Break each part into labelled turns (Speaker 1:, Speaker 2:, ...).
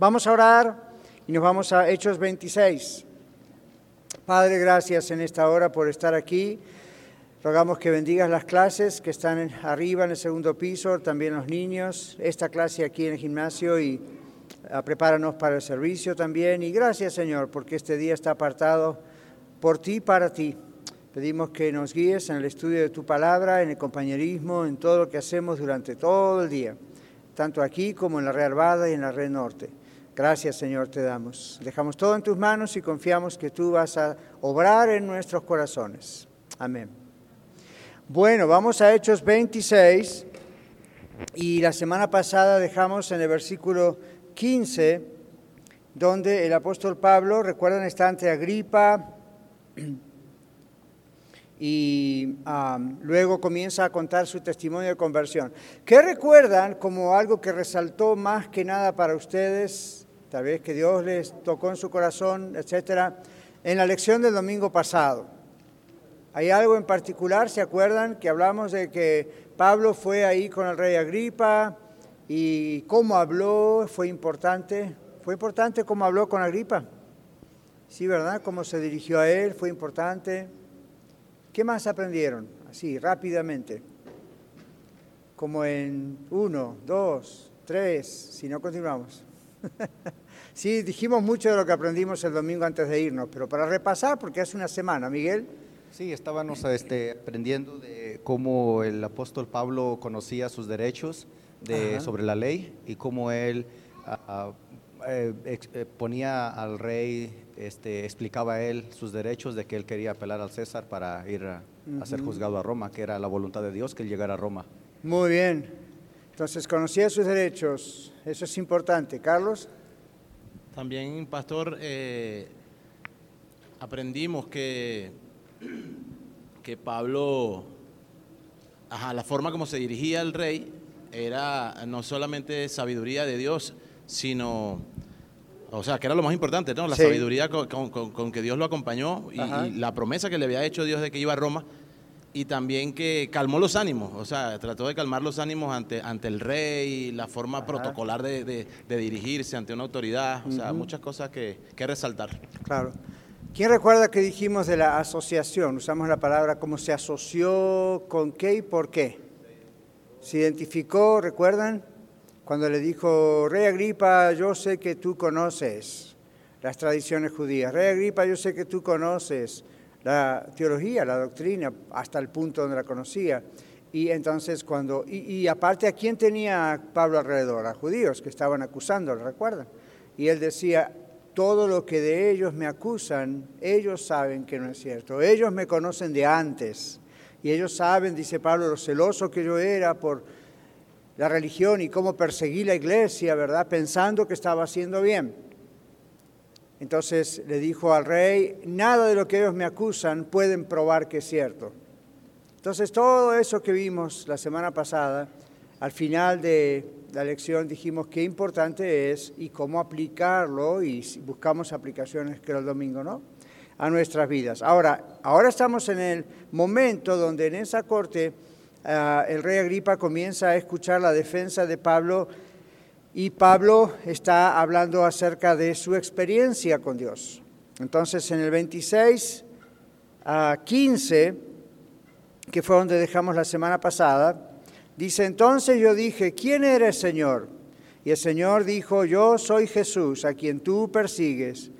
Speaker 1: Vamos a orar y nos vamos a Hechos 26. Padre, gracias en esta hora por estar aquí. Rogamos que bendigas las clases que están arriba en el segundo piso, también los niños, esta clase aquí en el gimnasio y ah, prepáranos para el servicio también. Y gracias Señor, porque este día está apartado por ti, para ti. Pedimos que nos guíes en el estudio de tu palabra, en el compañerismo, en todo lo que hacemos durante todo el día, tanto aquí como en la Red Arvada y en la Red Norte. Gracias, Señor, te damos. Dejamos todo en tus manos y confiamos que tú vas a obrar en nuestros corazones. Amén. Bueno, vamos a Hechos 26 y la semana pasada dejamos en el versículo 15 donde el apóstol Pablo, recuerdan, está ante Agripa y luego comienza a contar su testimonio de conversión. ¿Qué recuerdan como algo que resaltó más que nada para ustedes tal vez que Dios les tocó en su corazón, etcétera, en la lección del domingo pasado. ¿Hay algo en particular? ¿Se acuerdan que hablamos de que Pablo fue ahí con el rey Agripa y cómo habló? ¿Fue importante? ¿Fue importante cómo habló con Agripa? Sí, ¿verdad? ¿Cómo se dirigió a él? ¿Fue importante? ¿Qué más aprendieron? Así, rápidamente. Como en uno, dos, tres, si no continuamos. Sí, dijimos mucho de lo que aprendimos el domingo antes de irnos, pero para repasar, porque hace una semana, Miguel.
Speaker 2: Sí, estábamos este, aprendiendo de cómo el apóstol Pablo conocía sus derechos de, sobre la ley y cómo él ah, ah, eh, eh, ponía al rey, este, explicaba a él sus derechos de que él quería apelar al César para ir a, a ser juzgado a Roma, que era la voluntad de Dios que él llegara a Roma.
Speaker 1: Muy bien. Entonces conocía sus derechos, eso es importante. Carlos.
Speaker 3: También, pastor, eh, aprendimos que, que Pablo, ajá, la forma como se dirigía al rey era no solamente sabiduría de Dios, sino, o sea, que era lo más importante, ¿no? La sabiduría con, que Dios lo acompañó y la promesa que le había hecho Dios de que iba a Roma y también que calmó los ánimos, o sea, trató de calmar los ánimos ante, ante el rey, la forma protocolar de, dirigirse ante una autoridad, o sea, muchas cosas que, que, resaltar.
Speaker 1: Claro. ¿Quién recuerda que dijimos de la asociación? Usamos la palabra cómo se asoció con qué y por qué. Se identificó, ¿recuerdan? Cuando le dijo, Rey Agripa, yo sé que tú conoces las tradiciones judías. Rey Agripa, yo sé que tú conoces la teología, la doctrina, hasta el punto donde la conocía. Y entonces cuando, y, aparte a quién tenía Pablo alrededor, a judíos que estaban acusando, ¿recuerdan? Y él decía, todo lo que de ellos me acusan, ellos saben que no es cierto, ellos me conocen de antes. Y ellos saben, dice Pablo, lo celoso que yo era por la religión y cómo perseguí la iglesia, ¿verdad? Pensando que estaba haciendo bien. Entonces le dijo al rey, nada de lo que ellos me acusan pueden probar que es cierto. Entonces todo eso que vimos la semana pasada, al final de la lección dijimos qué importante es y cómo aplicarlo y buscamos aplicaciones era el domingo, ¿no? A nuestras vidas. Ahora, ahora estamos en el momento donde en esa corte ah, el rey Agripa comienza a escuchar la defensa de Pablo y Pablo está hablando acerca de su experiencia con Dios. Entonces, en el 26 a 15, que fue donde dejamos la semana pasada, dice, entonces yo dije, ¿quién eres, Señor? Y el Señor dijo, yo soy Jesús, a quien tú persigues.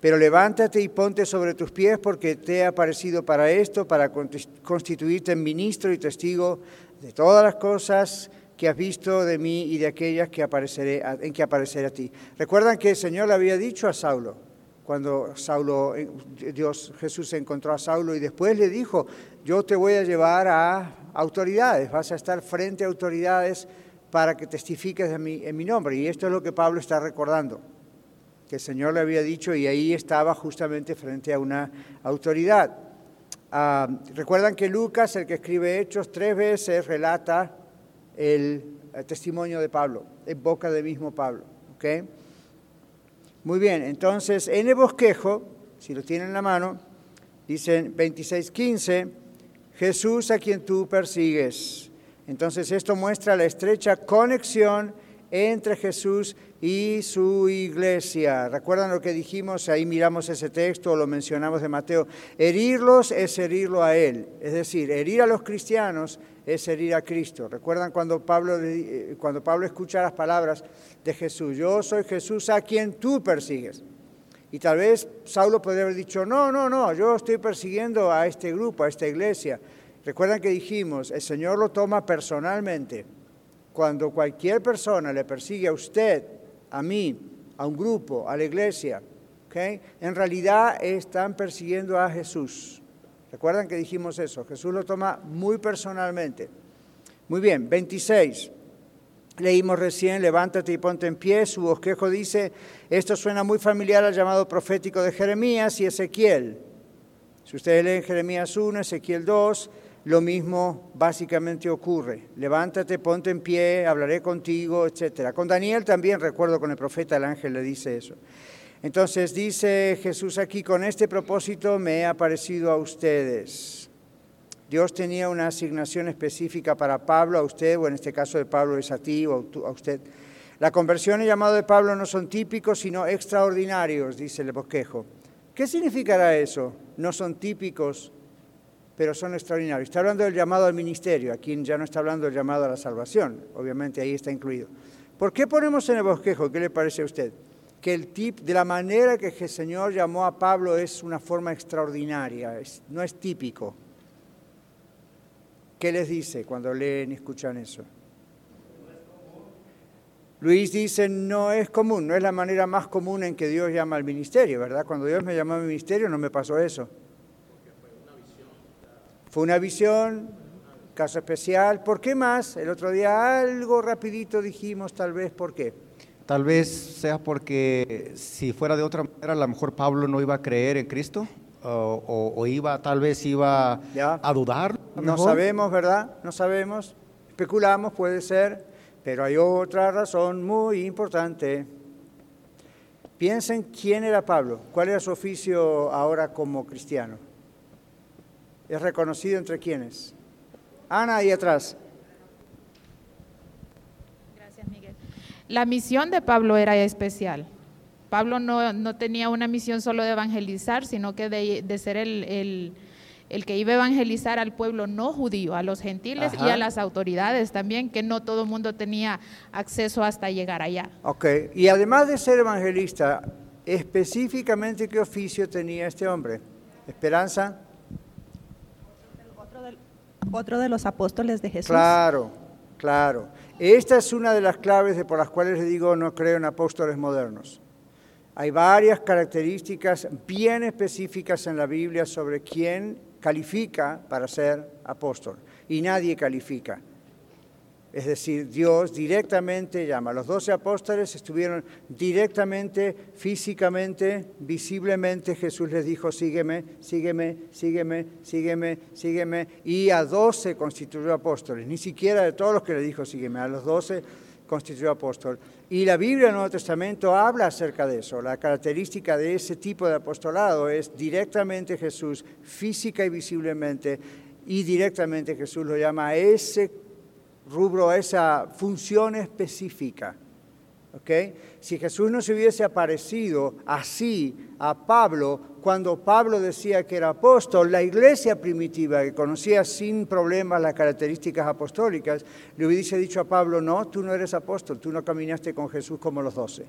Speaker 1: Pero levántate y ponte sobre tus pies porque te he aparecido para esto, para constituirte ministro y testigo de todas las cosas que has visto de mí y de aquellas que apareceré, en que apareceré a ti. Recuerdan que el Señor le había dicho a Saulo, cuando Saulo, eh, Dios Jesús encontró a Saulo y después le dijo, yo te voy a llevar a autoridades, vas a estar frente a autoridades para que testifiques de mí, en mi nombre. Y esto es lo que Pablo está recordando, que el Señor le había dicho y ahí estaba justamente frente a una autoridad. Ah, recuerdan que Lucas, el que escribe Hechos, tres veces relata el, testimonio de Pablo, en boca del mismo Pablo. Muy bien, entonces en el bosquejo, si lo tienen en la mano, dicen 26.15, Jesús a quien tú persigues. Entonces esto muestra la estrecha conexión entre Jesús y su iglesia. ¿Recuerdan lo que dijimos? Ahí miramos ese texto, lo mencionamos de Mateo. Herirlos es herirlo a Él. Es decir, herir a los cristianos es herir a Cristo. ¿Recuerdan cuando Pablo, eh, cuando Pablo escucha las palabras de Jesús? Yo soy Jesús a quien tú persigues. Y tal vez Saulo podría haber dicho, no, no, no, yo estoy persiguiendo a este grupo, a esta iglesia. Recuerdan que dijimos, el Señor lo toma personalmente. Cuando cualquier persona le persigue a usted, a mí, a un grupo, a la iglesia, en realidad están persiguiendo a Jesús. ¿Recuerdan que dijimos eso? Jesús lo toma muy personalmente. Muy bien, 26. Leímos recién, levántate y ponte en pie. Su bosquejo dice, esto suena muy familiar al llamado profético de Jeremías y Ezequiel. Si ustedes leen Jeremías 1, Ezequiel 2, lo mismo básicamente ocurre. Levántate, ponte en pie, hablaré contigo, etc. Con Daniel también, recuerdo con el profeta, el ángel le dice eso. Entonces dice Jesús aquí, con este propósito me he aparecido a ustedes. Dios tenía una asignación específica para Pablo, a usted, o en este caso de Pablo es a ti o a usted. La conversión y llamado de Pablo no son típicos, sino extraordinarios, dice el bosquejo. ¿Qué significará eso? No son típicos, pero son extraordinarios. Está hablando del llamado al ministerio, aquí ya no está hablando del llamado a la salvación, obviamente ahí está incluido. ¿Por qué ponemos en el bosquejo? ¿Qué le parece a usted? Que el tip, de la manera que el Señor llamó a Pablo es una forma extraordinaria, no es típico. ¿Qué les dice cuando leen y escuchan eso? Luis dice, no es común, no es la manera más común en que Dios llama al ministerio, ¿verdad? Cuando Dios me llamó al ministerio no me pasó eso. Fue una visión, caso especial. ¿Por qué más? El otro día algo rapidito dijimos, tal vez, ¿por qué?
Speaker 2: Tal vez sea porque si fuera de otra manera, a lo mejor Pablo no iba a creer en Cristo o, iba, tal vez iba a dudar.
Speaker 1: no sabemos, ¿verdad? No sabemos. Especulamos, puede ser, pero hay otra razón muy importante. Piensen quién era Pablo, cuál era su oficio ahora como cristiano es reconocido entre quienes. Ana, ahí atrás.
Speaker 4: Gracias, Miguel. La misión de Pablo era especial. Pablo no, tenía una misión solo de evangelizar, sino que de, ser el, que iba a evangelizar al pueblo no judío, a los gentiles y a las autoridades también, que no todo el mundo tenía acceso hasta llegar allá.
Speaker 1: Ok, y además de ser evangelista, específicamente, ¿qué oficio tenía este hombre? Esperanza
Speaker 5: otro de los apóstoles de Jesús.
Speaker 1: Claro, claro. Esta es una de las claves de por las cuales le digo no creo en apóstoles modernos. Hay varias características bien específicas en la Biblia sobre quién califica para ser apóstol y nadie califica. Es decir, Dios directamente llama. Los doce apóstoles estuvieron directamente, físicamente, visiblemente. Jesús les dijo, sígueme, sígueme, sígueme, sígueme, sígueme. Y a doce constituyó apóstoles. Ni siquiera de todos los que le dijo, sígueme, a los doce constituyó apóstol. Y la Biblia del Nuevo Testamento habla acerca de eso. La característica de ese tipo de apostolado es directamente Jesús, física y visiblemente, y directamente Jesús lo llama a ese rubro, a esa función específica. ¿Okay? Si Jesús no se hubiese aparecido así a Pablo, cuando Pablo decía que era apóstol, la iglesia primitiva, que conocía sin problemas las características apostólicas, le hubiese dicho a Pablo, no, tú no eres apóstol, tú no caminaste con Jesús como los doce.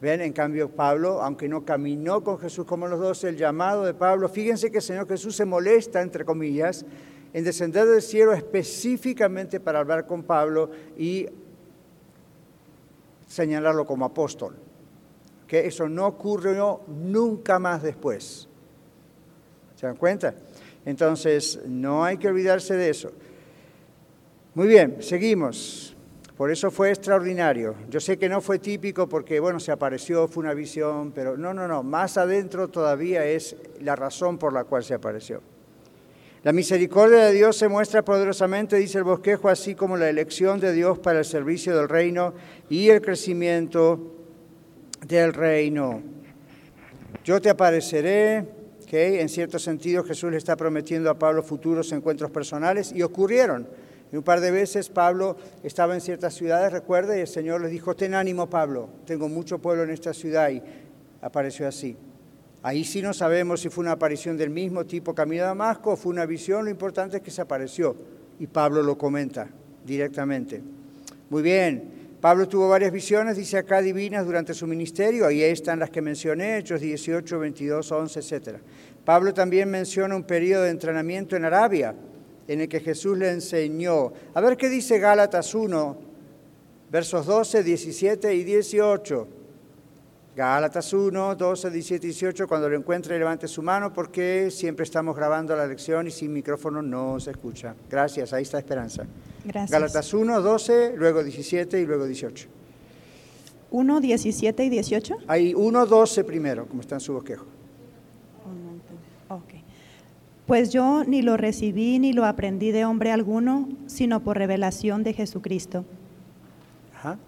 Speaker 1: Ven, en cambio Pablo, aunque no caminó con Jesús como los doce, el llamado de Pablo, fíjense que el Señor Jesús se molesta, entre comillas, en descender del cielo específicamente para hablar con Pablo y señalarlo como apóstol. Que eso no ocurrió nunca más después. ¿Se dan cuenta? Entonces, no hay que olvidarse de eso. Muy bien, seguimos. Por eso fue extraordinario. Yo sé que no fue típico porque, bueno, se apareció, fue una visión, pero no, no, no. Más adentro todavía es la razón por la cual se apareció. La misericordia de Dios se muestra poderosamente, dice el bosquejo, así como la elección de Dios para el servicio del reino y el crecimiento del reino. Yo te apareceré, que en cierto sentido Jesús le está prometiendo a Pablo futuros encuentros personales y ocurrieron. Y un par de veces Pablo estaba en ciertas ciudades, recuerda, y el Señor les dijo, ten ánimo Pablo, tengo mucho pueblo en esta ciudad y apareció así. Ahí sí no sabemos si fue una aparición del mismo tipo camino a Damasco o fue una visión, lo importante es que se apareció y Pablo lo comenta directamente. Muy bien, Pablo tuvo varias visiones, dice acá, divinas durante su ministerio, ahí están las que mencioné, Hechos 18, 22, 11, etc. Pablo también menciona un periodo de entrenamiento en Arabia, en el que Jesús le enseñó. A ver qué dice Gálatas 1, versos 12, 17 y 18. Gálatas 1, 12, 17 y 18, cuando lo encuentre levante su mano porque siempre estamos grabando la lección y sin micrófono no se escucha. Gracias, ahí está esperanza.
Speaker 5: Gracias.
Speaker 1: Gálatas 1, 12, luego 17 y luego 18.
Speaker 5: 1, 17 y 18.
Speaker 1: Hay 1, 12 primero, como está en su bosquejo.
Speaker 5: Ok. Pues yo ni lo recibí ni lo aprendí de hombre alguno, sino por revelación de Jesucristo.
Speaker 1: Ajá.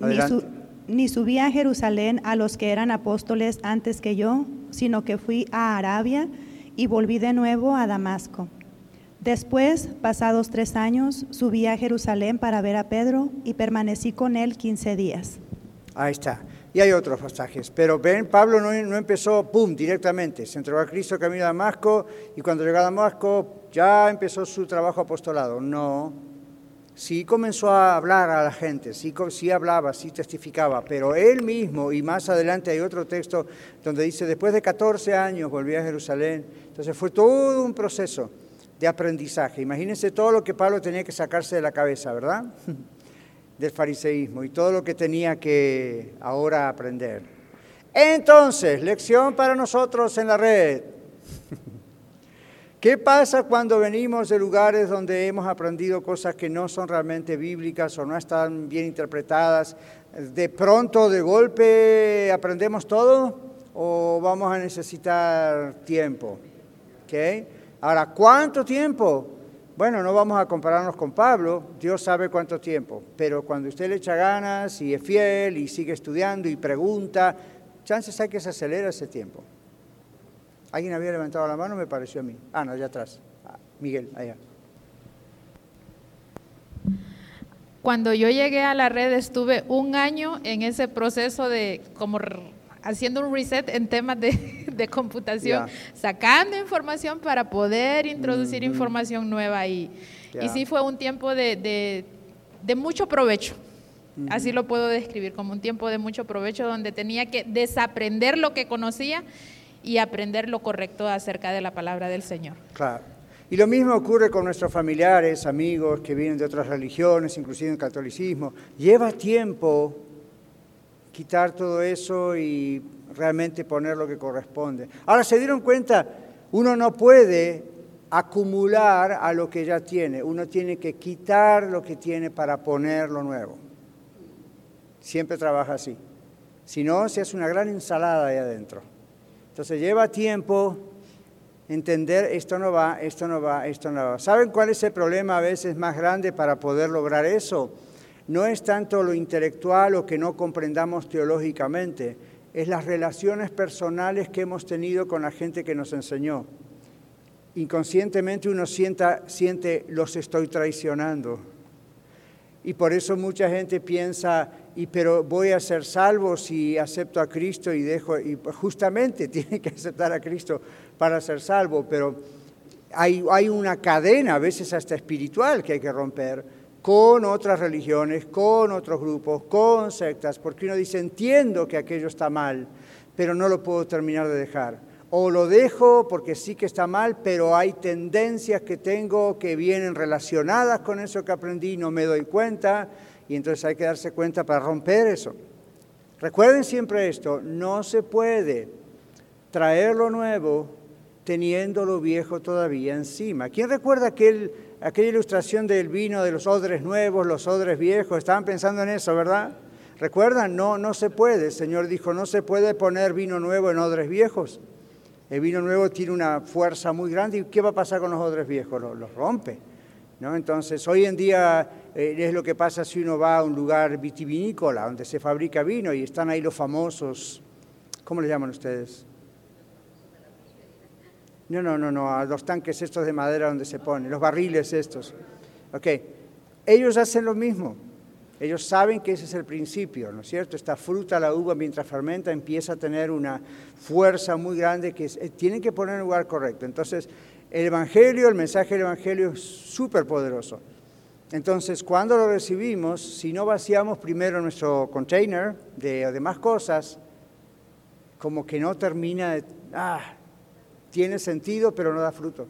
Speaker 5: Ni, su-
Speaker 1: Adelante.
Speaker 5: Ni subí a Jerusalén a los que eran apóstoles antes que yo, sino que fui a Arabia y volví de nuevo a Damasco. Después, pasados tres años, subí a Jerusalén para ver a Pedro y permanecí con él quince días.
Speaker 1: Ahí está. Y hay otros pasajes. Pero ven, Pablo no, empezó, pum, directamente. Se entregó a Cristo camino a Damasco y cuando llegó a Damasco ya empezó su trabajo apostolado. No. Sí comenzó a hablar a la gente, sí, sí hablaba, sí testificaba, pero él mismo, y más adelante hay otro texto donde dice, después de 14 años volví a Jerusalén. Entonces fue todo un proceso de aprendizaje. Imagínense todo lo que Pablo tenía que sacarse de la cabeza, ¿verdad? del fariseísmo y todo lo que tenía que ahora aprender. Entonces, lección para nosotros en la red. ¿Qué pasa cuando venimos de lugares donde hemos aprendido cosas que no son realmente bíblicas o no están bien interpretadas? ¿De pronto, de golpe, aprendemos todo o vamos a necesitar tiempo? ¿Ok? Ahora, ¿cuánto tiempo? Bueno, no vamos a compararnos con Pablo, Dios sabe cuánto tiempo, pero cuando usted le echa ganas y es fiel y sigue estudiando y pregunta, chances hay que se acelera ese tiempo. ¿Alguien había levantado la mano? Me pareció a mí. Ah, no, allá atrás. Ah, Miguel, allá.
Speaker 4: Cuando yo llegué a la red estuve un año en ese proceso de como haciendo un reset en temas de, de computación,
Speaker 1: Ya.
Speaker 4: sacando información para poder introducir
Speaker 1: Ujú.
Speaker 4: información nueva y, y
Speaker 1: Ya.
Speaker 4: sí fue un tiempo de, de- de mucho provecho. Así lo puedo describir como un tiempo de mucho provecho donde tenía que desaprender lo que conocía y aprender lo correcto acerca de la palabra del Señor.
Speaker 1: Claro. Y lo mismo ocurre con nuestros familiares, amigos que vienen de otras religiones, inclusive en catolicismo. Lleva tiempo quitar todo eso y realmente poner lo que corresponde. Ahora, ¿se dieron cuenta? Uno no puede acumular a lo que ya tiene, uno tiene que quitar lo que tiene para poner lo nuevo. Siempre trabaja así. Si no, se hace una gran ensalada ahí adentro. Entonces lleva tiempo entender esto no va, esto no va, esto no va. ¿Saben cuál es el problema a veces más grande para poder lograr eso? No es tanto lo intelectual o que no comprendamos teológicamente, es las relaciones personales que hemos tenido con la gente que nos enseñó. Inconscientemente uno sienta, siente, los estoy traicionando. Y por eso mucha gente piensa, y pero voy a ser salvo si acepto a Cristo y dejo, y justamente tiene que aceptar a Cristo para ser salvo, pero hay, hay una cadena, a veces hasta espiritual, que hay que romper con otras religiones, con otros grupos, con sectas, porque uno dice, entiendo que aquello está mal, pero no lo puedo terminar de dejar. O lo dejo porque sí que está mal, pero hay tendencias que tengo que vienen relacionadas con eso que aprendí, no me doy cuenta, y entonces hay que darse cuenta para romper eso. Recuerden siempre esto, no se puede traer lo nuevo teniendo lo viejo todavía encima. ¿Quién recuerda aquel, aquella ilustración del vino de los odres nuevos, los odres viejos? Estaban pensando en eso, ¿verdad? ¿Recuerdan? No, no se puede. El Señor dijo, no se puede poner vino nuevo en odres viejos. El vino nuevo tiene una fuerza muy grande. ¿Y qué va a pasar con los odres viejos? Los, rompe. ¿no? Entonces, hoy en día eh, es lo que pasa si uno va a un lugar vitivinícola, donde se fabrica vino y están ahí los famosos, ¿cómo le llaman ustedes? No, no, no, no, a los tanques estos de madera donde se ponen, los barriles estos. Ok, ellos hacen lo mismo. Ellos saben que ese es el principio, ¿no es cierto? Esta fruta, la uva, mientras fermenta, empieza a tener una fuerza muy grande que eh, tienen que poner en lugar correcto. Entonces, el Evangelio, el mensaje del Evangelio es súper poderoso. Entonces, cuando lo recibimos, si no vaciamos primero nuestro container de demás cosas, como que no termina de, ah, tiene sentido, pero no da fruto.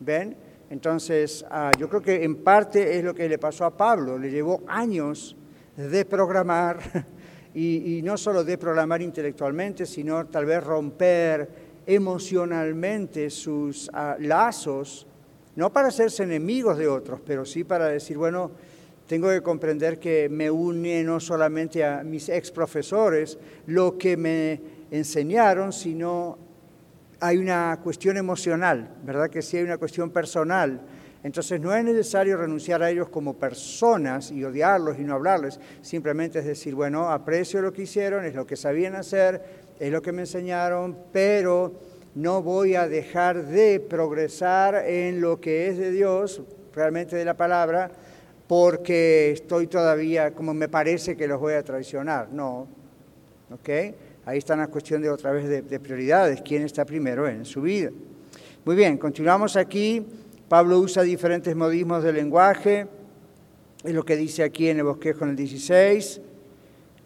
Speaker 1: ¿Ven? Entonces, ah, yo creo que en parte es lo que le pasó a Pablo. Le llevó años de programar, y, no solo de programar intelectualmente, sino tal vez romper emocionalmente sus ah, lazos, no para hacerse enemigos de otros, pero sí para decir, bueno, tengo que comprender que me une no solamente a mis ex profesores, lo que me enseñaron, sino hay una cuestión emocional, ¿verdad? Que sí hay una cuestión personal. Entonces no es necesario renunciar a ellos como personas y odiarlos y no hablarles, simplemente es decir, bueno, aprecio lo que hicieron, es lo que sabían hacer, es lo que me enseñaron, pero no voy a dejar de progresar en lo que es de Dios, realmente de la palabra, porque estoy todavía, como me parece que los voy a traicionar. No, ¿ok? Ahí está la cuestión de otra vez de, prioridades, quién está primero en su vida. Muy bien, continuamos aquí. Pablo usa diferentes modismos de lenguaje, es lo que dice aquí en el bosquejo en el 16.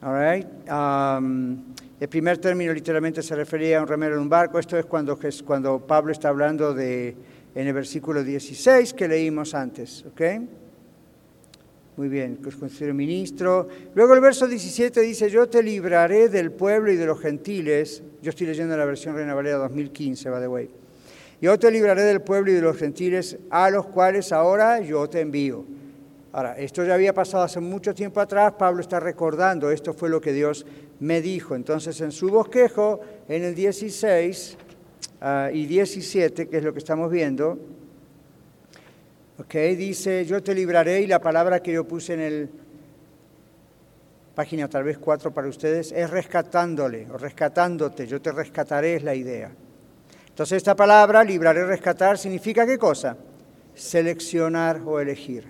Speaker 1: Um, el primer término literalmente se refería a un remero en un barco. Esto es cuando, cuando Pablo está hablando de, en el versículo 16 que leímos antes. ¿okay? Muy bien, que os considero ministro. Luego el verso 17 dice, yo te libraré del pueblo y de los gentiles. Yo estoy leyendo la versión Reina Valera 2015, by the way. Yo te libraré del pueblo y de los gentiles a los cuales ahora yo te envío. Ahora, esto ya había pasado hace mucho tiempo atrás, Pablo está recordando, esto fue lo que Dios me dijo. Entonces, en su bosquejo, en el 16 ah, y 17, que es lo que estamos viendo, Okay, dice, yo te libraré y la palabra que yo puse en el página tal vez cuatro para ustedes es rescatándole o rescatándote, yo te rescataré es la idea. Entonces esta palabra, libraré, rescatar, significa qué cosa? Seleccionar o elegir.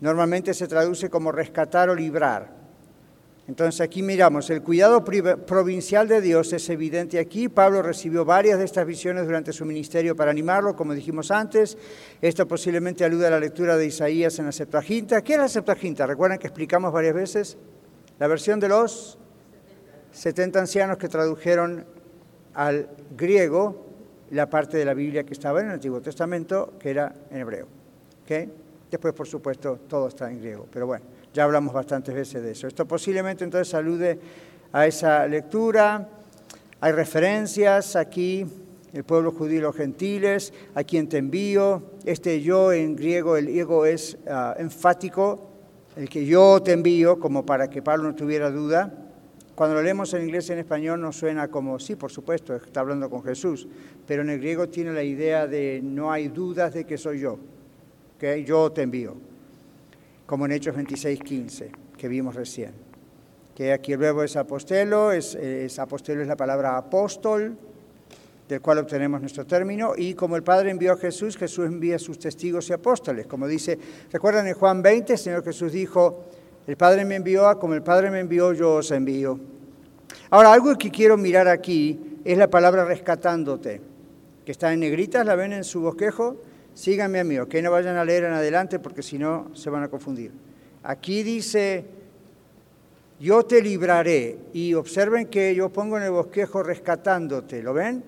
Speaker 1: Normalmente se traduce como rescatar o librar. Entonces aquí miramos, el cuidado provincial de Dios es evidente aquí. Pablo recibió varias de estas visiones durante su ministerio para animarlo, como dijimos antes. Esto posiblemente alude a la lectura de Isaías en la Septuaginta. ¿Qué es la Septuaginta? ¿Recuerdan que explicamos varias veces? La versión de los 70 ancianos que tradujeron al griego la parte de la Biblia que estaba en el Antiguo Testamento, que era en hebreo. Después, por supuesto, todo está en griego, pero bueno. Ya hablamos bastantes veces de eso. Esto posiblemente entonces alude a esa lectura. Hay referencias aquí, el pueblo judío y los gentiles, a quien te envío. Este yo en griego, el ego es ah, enfático, el que yo te envío, como para que Pablo no tuviera duda. Cuando lo leemos en inglés y en español nos suena como, sí, por supuesto, está hablando con Jesús, pero en el griego tiene la idea de no hay dudas de que soy yo, que yo te envío como en Hechos 26, 15, que vimos recién. Que aquí el verbo es apostelo, es, apostelo es la palabra apóstol, del cual obtenemos nuestro término, y como el Padre envió a Jesús, Jesús envía a sus testigos y apóstoles. Como dice, recuerdan en Juan 20, el Señor Jesús dijo, el Padre me envió, como el Padre me envió, yo os envío. Ahora, algo que quiero mirar aquí es la palabra rescatándote, que está en negritas, ¿la ven en su bosquejo? Síganme a mí, que no vayan a leer en adelante porque si no se van a confundir. Aquí dice, yo te libraré. Y observen que yo pongo en el bosquejo rescatándote, ¿lo ven?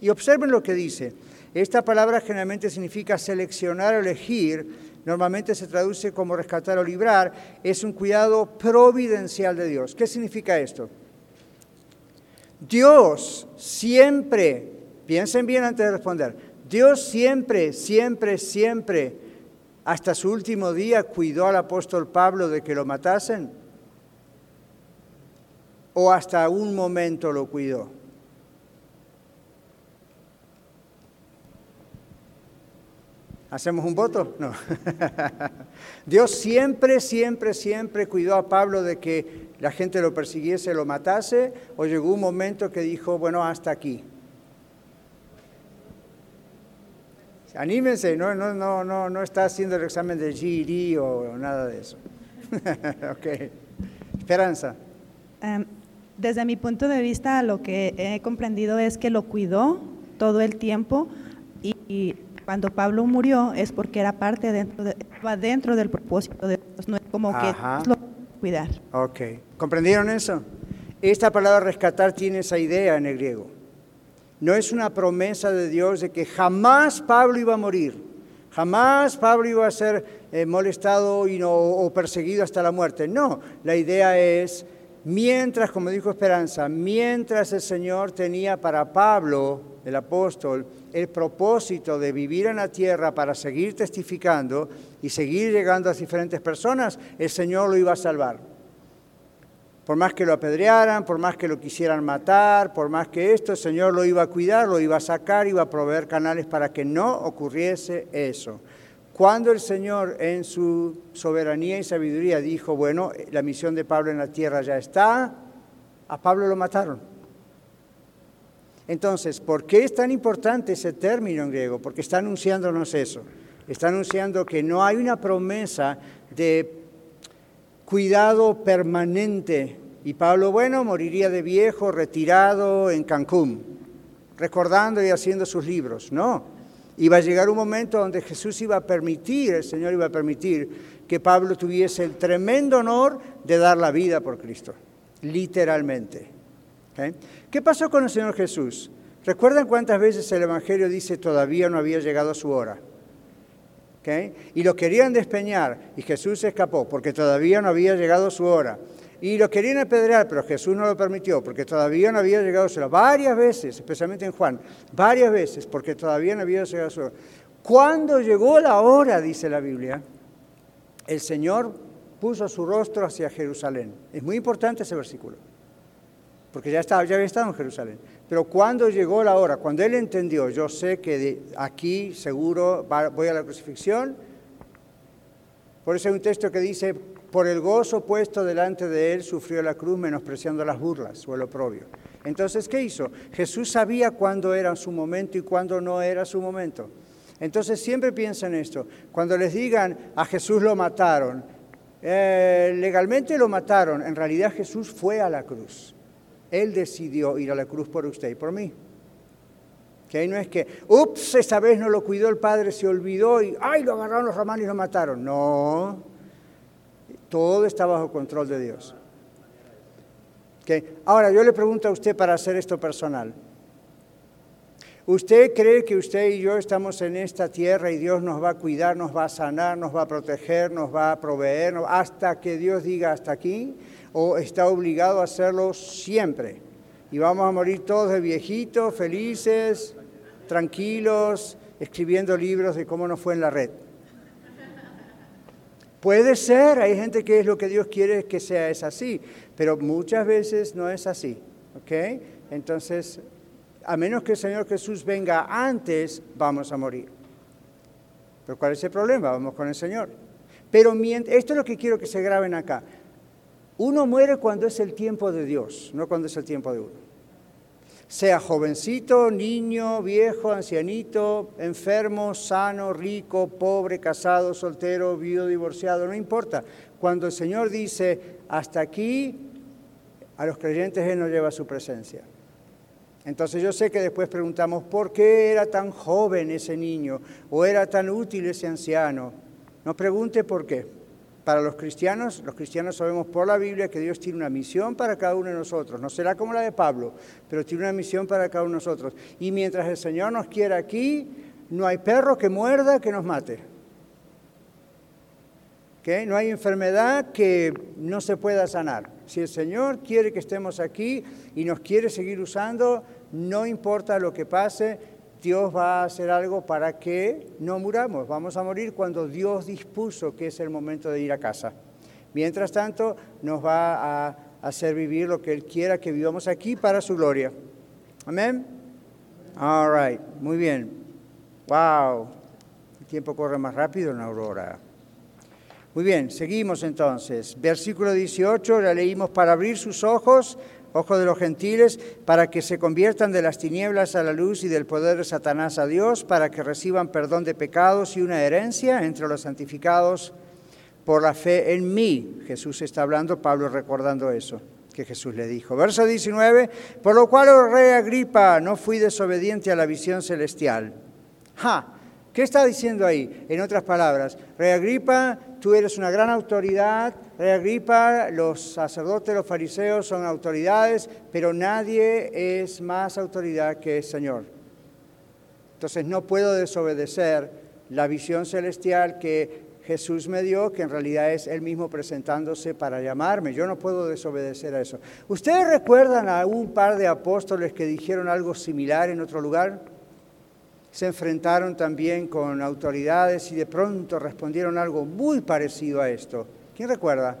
Speaker 1: Y observen lo que dice. Esta palabra generalmente significa seleccionar o elegir, normalmente se traduce como rescatar o librar, es un cuidado providencial de Dios. ¿Qué significa esto? Dios siempre, piensen bien antes de responder, Dios siempre, siempre, siempre, hasta su último día, cuidó al apóstol Pablo de que lo matasen. ¿O hasta un momento lo cuidó? ¿Hacemos un voto? No. Dios siempre, siempre, siempre cuidó a Pablo de que la gente lo persiguiese, lo matase, o llegó un momento que dijo, bueno, hasta aquí. Anímense, no, no, no, no, no está haciendo el examen de GED o nada de eso. ok. Esperanza.
Speaker 5: Em, desde mi punto de vista, lo que he comprendido es que lo cuidó todo el tiempo y, cuando Pablo murió es porque era parte dentro, de, dentro del propósito de Dios, no es como que lo cuidar.
Speaker 1: Ok, ¿comprendieron eso? Esta palabra rescatar tiene esa idea en el griego. No es una promesa de Dios de que jamás Pablo iba a morir, jamás Pablo iba a ser eh, molestado o perseguido hasta la muerte. No, la idea es Mientras, como dijo Esperanza, mientras el Señor tenía para Pablo, el apóstol, el propósito de vivir en la tierra para seguir testificando y seguir llegando a diferentes personas, el Señor lo iba a salvar. Por más que lo apedrearan, por más que lo quisieran matar, por más que esto, el Señor lo iba a cuidar, lo iba a sacar, iba a proveer canales para que no ocurriese eso. Cuando el Señor en su soberanía y sabiduría dijo, bueno, la misión de Pablo en la tierra ya está, a Pablo lo mataron. Entonces, ¿por qué es tan importante ese término en griego? Porque está anunciándonos eso. Está anunciando que no hay una promesa de cuidado permanente. Y Pablo, bueno, moriría de viejo, retirado en Cancún, recordando y haciendo sus libros. No, Iba a llegar un momento donde Jesús iba a permitir, el Señor iba a permitir que Pablo tuviese el tremendo honor de dar la vida por Cristo, literalmente. ¿Qué pasó con el Señor Jesús? ¿Recuerdan cuántas veces el Evangelio dice todavía no había llegado su hora? Y lo querían despeñar y Jesús escapó porque todavía no había llegado su hora. Y lo querían apedrear, pero Jesús no lo permitió, porque todavía no había llegado su hora. Varias veces, especialmente en Juan, varias veces, porque todavía no había llegado su hora. Cuando llegó la hora, dice la Biblia, el Señor puso su rostro hacia Jerusalén. Es muy importante ese versículo, porque ya, estaba, ya había estado en Jerusalén. Pero cuando llegó la hora, cuando Él entendió, yo sé que aquí seguro voy a la crucifixión, por eso hay un texto que dice, por el gozo puesto delante de él sufrió la cruz menospreciando las burlas o el oprobio. Entonces, ¿qué hizo? Jesús sabía cuándo era su momento y cuándo no era su momento. Entonces siempre piensen esto. Cuando les digan a Jesús lo mataron, eh, legalmente lo mataron, en realidad Jesús fue a la cruz. Él decidió ir a la cruz por usted y por mí. Que no es que, ups, esta vez no lo cuidó el Padre, se olvidó y, ay, lo agarraron los romanos y lo mataron. No, todo está bajo control de Dios. Ahora, yo le pregunto a usted para hacer esto personal. ¿Usted cree que usted y yo estamos en esta tierra y Dios nos va a cuidar, nos va a sanar, nos va a proteger, nos va a proveer hasta que Dios diga hasta aquí? ¿O está obligado a hacerlo siempre? Y vamos a morir todos de viejitos, felices, tranquilos, escribiendo libros de cómo nos fue en la red. Puede ser, hay gente que es lo que Dios quiere que sea es así, pero muchas veces no es así. ¿ok? Entonces, a menos que el Señor Jesús venga antes, vamos a morir. Pero ¿cuál es el problema? Vamos con el Señor. Pero esto es lo que quiero que se graben acá. Uno muere cuando es el tiempo de Dios, no cuando es el tiempo de uno sea jovencito, niño, viejo, ancianito, enfermo, sano, rico, pobre, casado, soltero, viudo, divorciado, no importa. Cuando el Señor dice, hasta aquí, a los creyentes Él nos lleva su presencia. Entonces yo sé que después preguntamos, ¿por qué era tan joven ese niño? ¿O era tan útil ese anciano? No pregunte por qué. Para los cristianos, los cristianos sabemos por la Biblia que Dios tiene una misión para cada uno de nosotros. No será como la de Pablo, pero tiene una misión para cada uno de nosotros. Y mientras el Señor nos quiera aquí, no hay perro que muerda que nos mate. No hay enfermedad que no se pueda sanar. Si el Señor quiere que estemos aquí y nos quiere seguir usando, no importa lo que pase, Dios va a hacer algo para que no muramos. Vamos a morir cuando Dios dispuso que es el momento de ir a casa. Mientras tanto, nos va a hacer vivir lo que Él quiera que vivamos aquí para su gloria. Amén. All right, muy bien. Wow, el tiempo corre más rápido en Aurora. Muy bien, seguimos entonces. Versículo 18, la leímos para abrir sus ojos ojos de los gentiles, para que se conviertan de las tinieblas a la luz y del poder de Satanás a Dios, para que reciban perdón de pecados y una herencia entre los santificados por la fe en mí. Jesús está hablando, Pablo recordando eso que Jesús le dijo. Verso 19, por lo cual, oh rey Agripa, no fui desobediente a la visión celestial. ¿Qué está diciendo ahí? En otras palabras, Rey Agripa, tú eres una gran autoridad, Rey Agripa, los sacerdotes, los fariseos son autoridades, pero nadie es más autoridad que el Señor. Entonces no puedo desobedecer la visión celestial que Jesús me dio, que en realidad es Él mismo presentándose para llamarme. Yo no puedo desobedecer a eso. ¿Ustedes recuerdan a un par de apóstoles que dijeron algo similar en otro lugar? Se enfrentaron también con autoridades y de pronto respondieron algo muy parecido a esto. ¿Quién recuerda?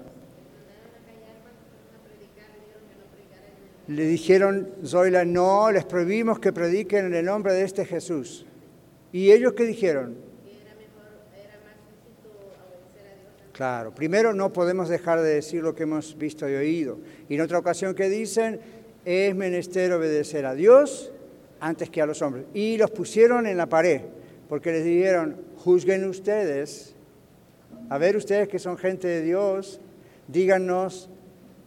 Speaker 1: Le dijeron, Zoila, no, les prohibimos que prediquen en el nombre de este Jesús. ¿Y ellos qué dijeron? Claro, primero no podemos dejar de decir lo que hemos visto y oído. Y en otra ocasión que dicen, es menester obedecer a Dios antes que a los hombres. Y los pusieron en la pared, porque les dijeron, juzguen ustedes, a ver ustedes que son gente de Dios, díganos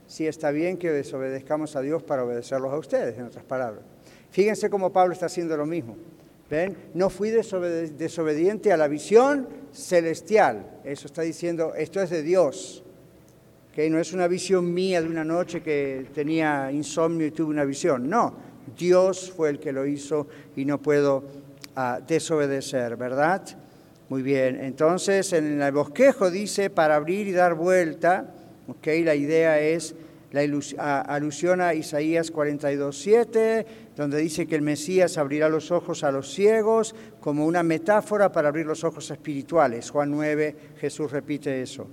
Speaker 1: si está bien que desobedezcamos a Dios para obedecerlos a ustedes, en otras palabras. Fíjense cómo Pablo está haciendo lo mismo. ¿Ven? No fui desobediente a la visión celestial. Eso está diciendo, esto es de Dios. que No es una visión mía de una noche que tenía insomnio y tuve una visión. No, Dios fue el que lo hizo y no puedo ah, desobedecer, ¿verdad? Muy bien, entonces en el bosquejo dice para abrir y dar vuelta, ok, la idea es la alusión a Isaías 42.7, donde dice que el Mesías abrirá los ojos a los ciegos como una metáfora para abrir los ojos espirituales. Juan 9, Jesús repite eso.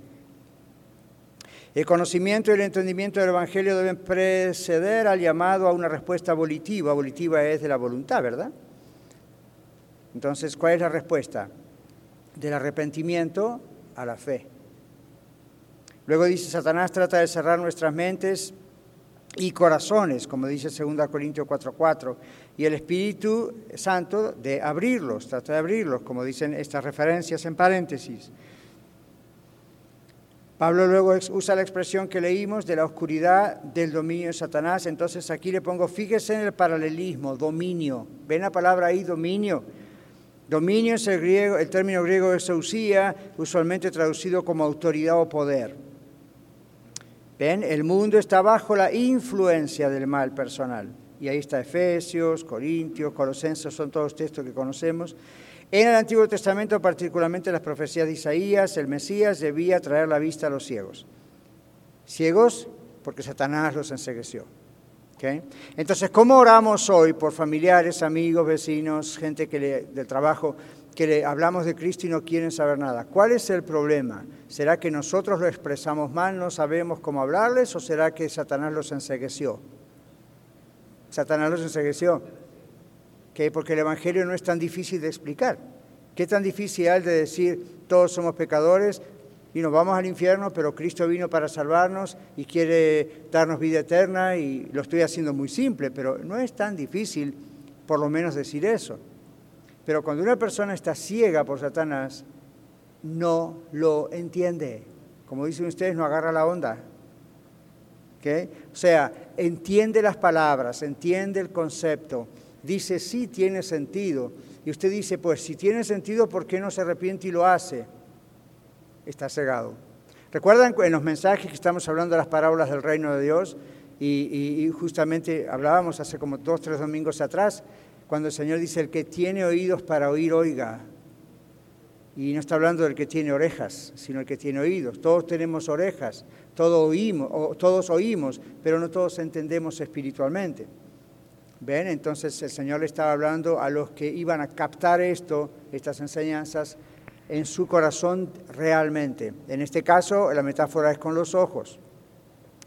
Speaker 1: El conocimiento y el entendimiento del Evangelio deben preceder al llamado a una respuesta volitiva. Volitiva es de la voluntad, ¿verdad? Entonces, ¿cuál es la respuesta? Del arrepentimiento a la fe. Luego dice, Satanás trata de cerrar nuestras mentes y corazones, como dice 2 Corintios 4:4, y el Espíritu Santo de abrirlos, trata de abrirlos, como dicen estas referencias en paréntesis. Pablo luego usa la expresión que leímos de la oscuridad del dominio de Satanás. Entonces aquí le pongo, fíjese en el paralelismo, dominio. ¿Ven la palabra ahí, dominio? Dominio es el, griego, el término griego exousia, usualmente traducido como autoridad o poder. ¿Ven? El mundo está bajo la influencia del mal personal. Y ahí está Efesios, Corintios, Colosenses, son todos textos que conocemos. En el Antiguo Testamento, particularmente las profecías de Isaías, el Mesías debía traer la vista a los ciegos. Ciegos porque Satanás los ensegueció. Entonces, ¿cómo oramos hoy por familiares, amigos, vecinos, gente que del trabajo, que le hablamos de Cristo y no quieren saber nada? ¿Cuál es el problema? ¿Será que nosotros lo expresamos mal, no sabemos cómo hablarles o será que Satanás los ensegueció? Satanás los ensegueció porque el Evangelio no es tan difícil de explicar. ¿Qué tan difícil es de decir todos somos pecadores y nos vamos al infierno, pero Cristo vino para salvarnos y quiere darnos vida eterna y lo estoy haciendo muy simple, pero no es tan difícil por lo menos decir eso. Pero cuando una persona está ciega por Satanás, no lo entiende. Como dicen ustedes, no agarra la onda. O sea, entiende las palabras, entiende el concepto, dice sí tiene sentido. Y usted dice, pues si tiene sentido, ¿por qué no se arrepiente y lo hace? Está cegado. ¿Recuerdan en los mensajes que estamos hablando de las parábolas del reino de Dios? Y, justamente hablábamos hace como dos, tres domingos atrás, cuando el Señor dice, el que tiene oídos para oír, oiga. Y no está hablando del que tiene orejas, sino el que tiene oídos. Todos tenemos orejas, todos oímos, todos oímos, pero no todos entendemos espiritualmente. ¿Ven? Entonces el Señor le estaba hablando a los que iban a captar esto, estas enseñanzas, en su corazón realmente. En este caso, la metáfora es con los ojos.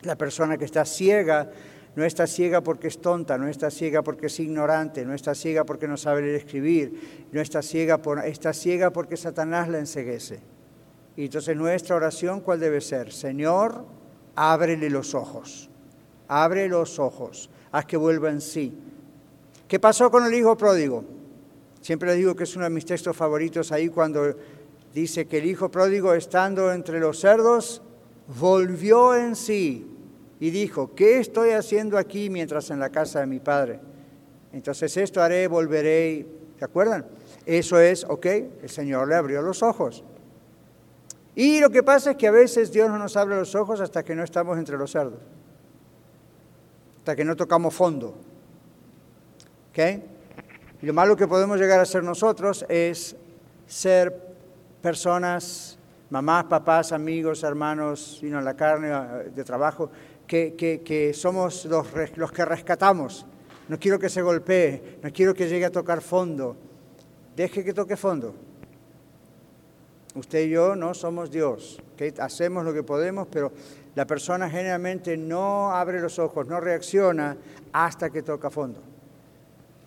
Speaker 1: La persona que está ciega no está ciega porque es tonta, no está ciega porque es ignorante, no está ciega porque no sabe leer escribir, no está ciega, por, está ciega porque Satanás la enseguece. Y entonces nuestra oración, ¿cuál debe ser? Señor, ábrele los ojos. abre los ojos, haz que vuelva en sí. ¿Qué pasó con el hijo pródigo? Siempre les digo que es uno de mis textos favoritos ahí cuando dice que el hijo pródigo, estando entre los cerdos, volvió en sí y dijo, ¿qué estoy haciendo aquí mientras en la casa de mi padre? Entonces esto haré, volveré, ¿se acuerdan? Eso es, ok, el Señor le abrió los ojos. Y lo que pasa es que a veces Dios no nos abre los ojos hasta que no estamos entre los cerdos, hasta que no tocamos fondo. ¿Ok? Y lo malo que podemos llegar a ser nosotros es ser personas, mamás, papás, amigos, hermanos, sino en la carne eh, de trabajo, que, que, somos los, los que rescatamos. No quiero que se golpee, no quiero que llegue a tocar fondo. Deje que toque fondo. Usted y yo no somos Dios, que hacemos lo que podemos, pero la persona generalmente no abre los ojos, no reacciona hasta que toca fondo,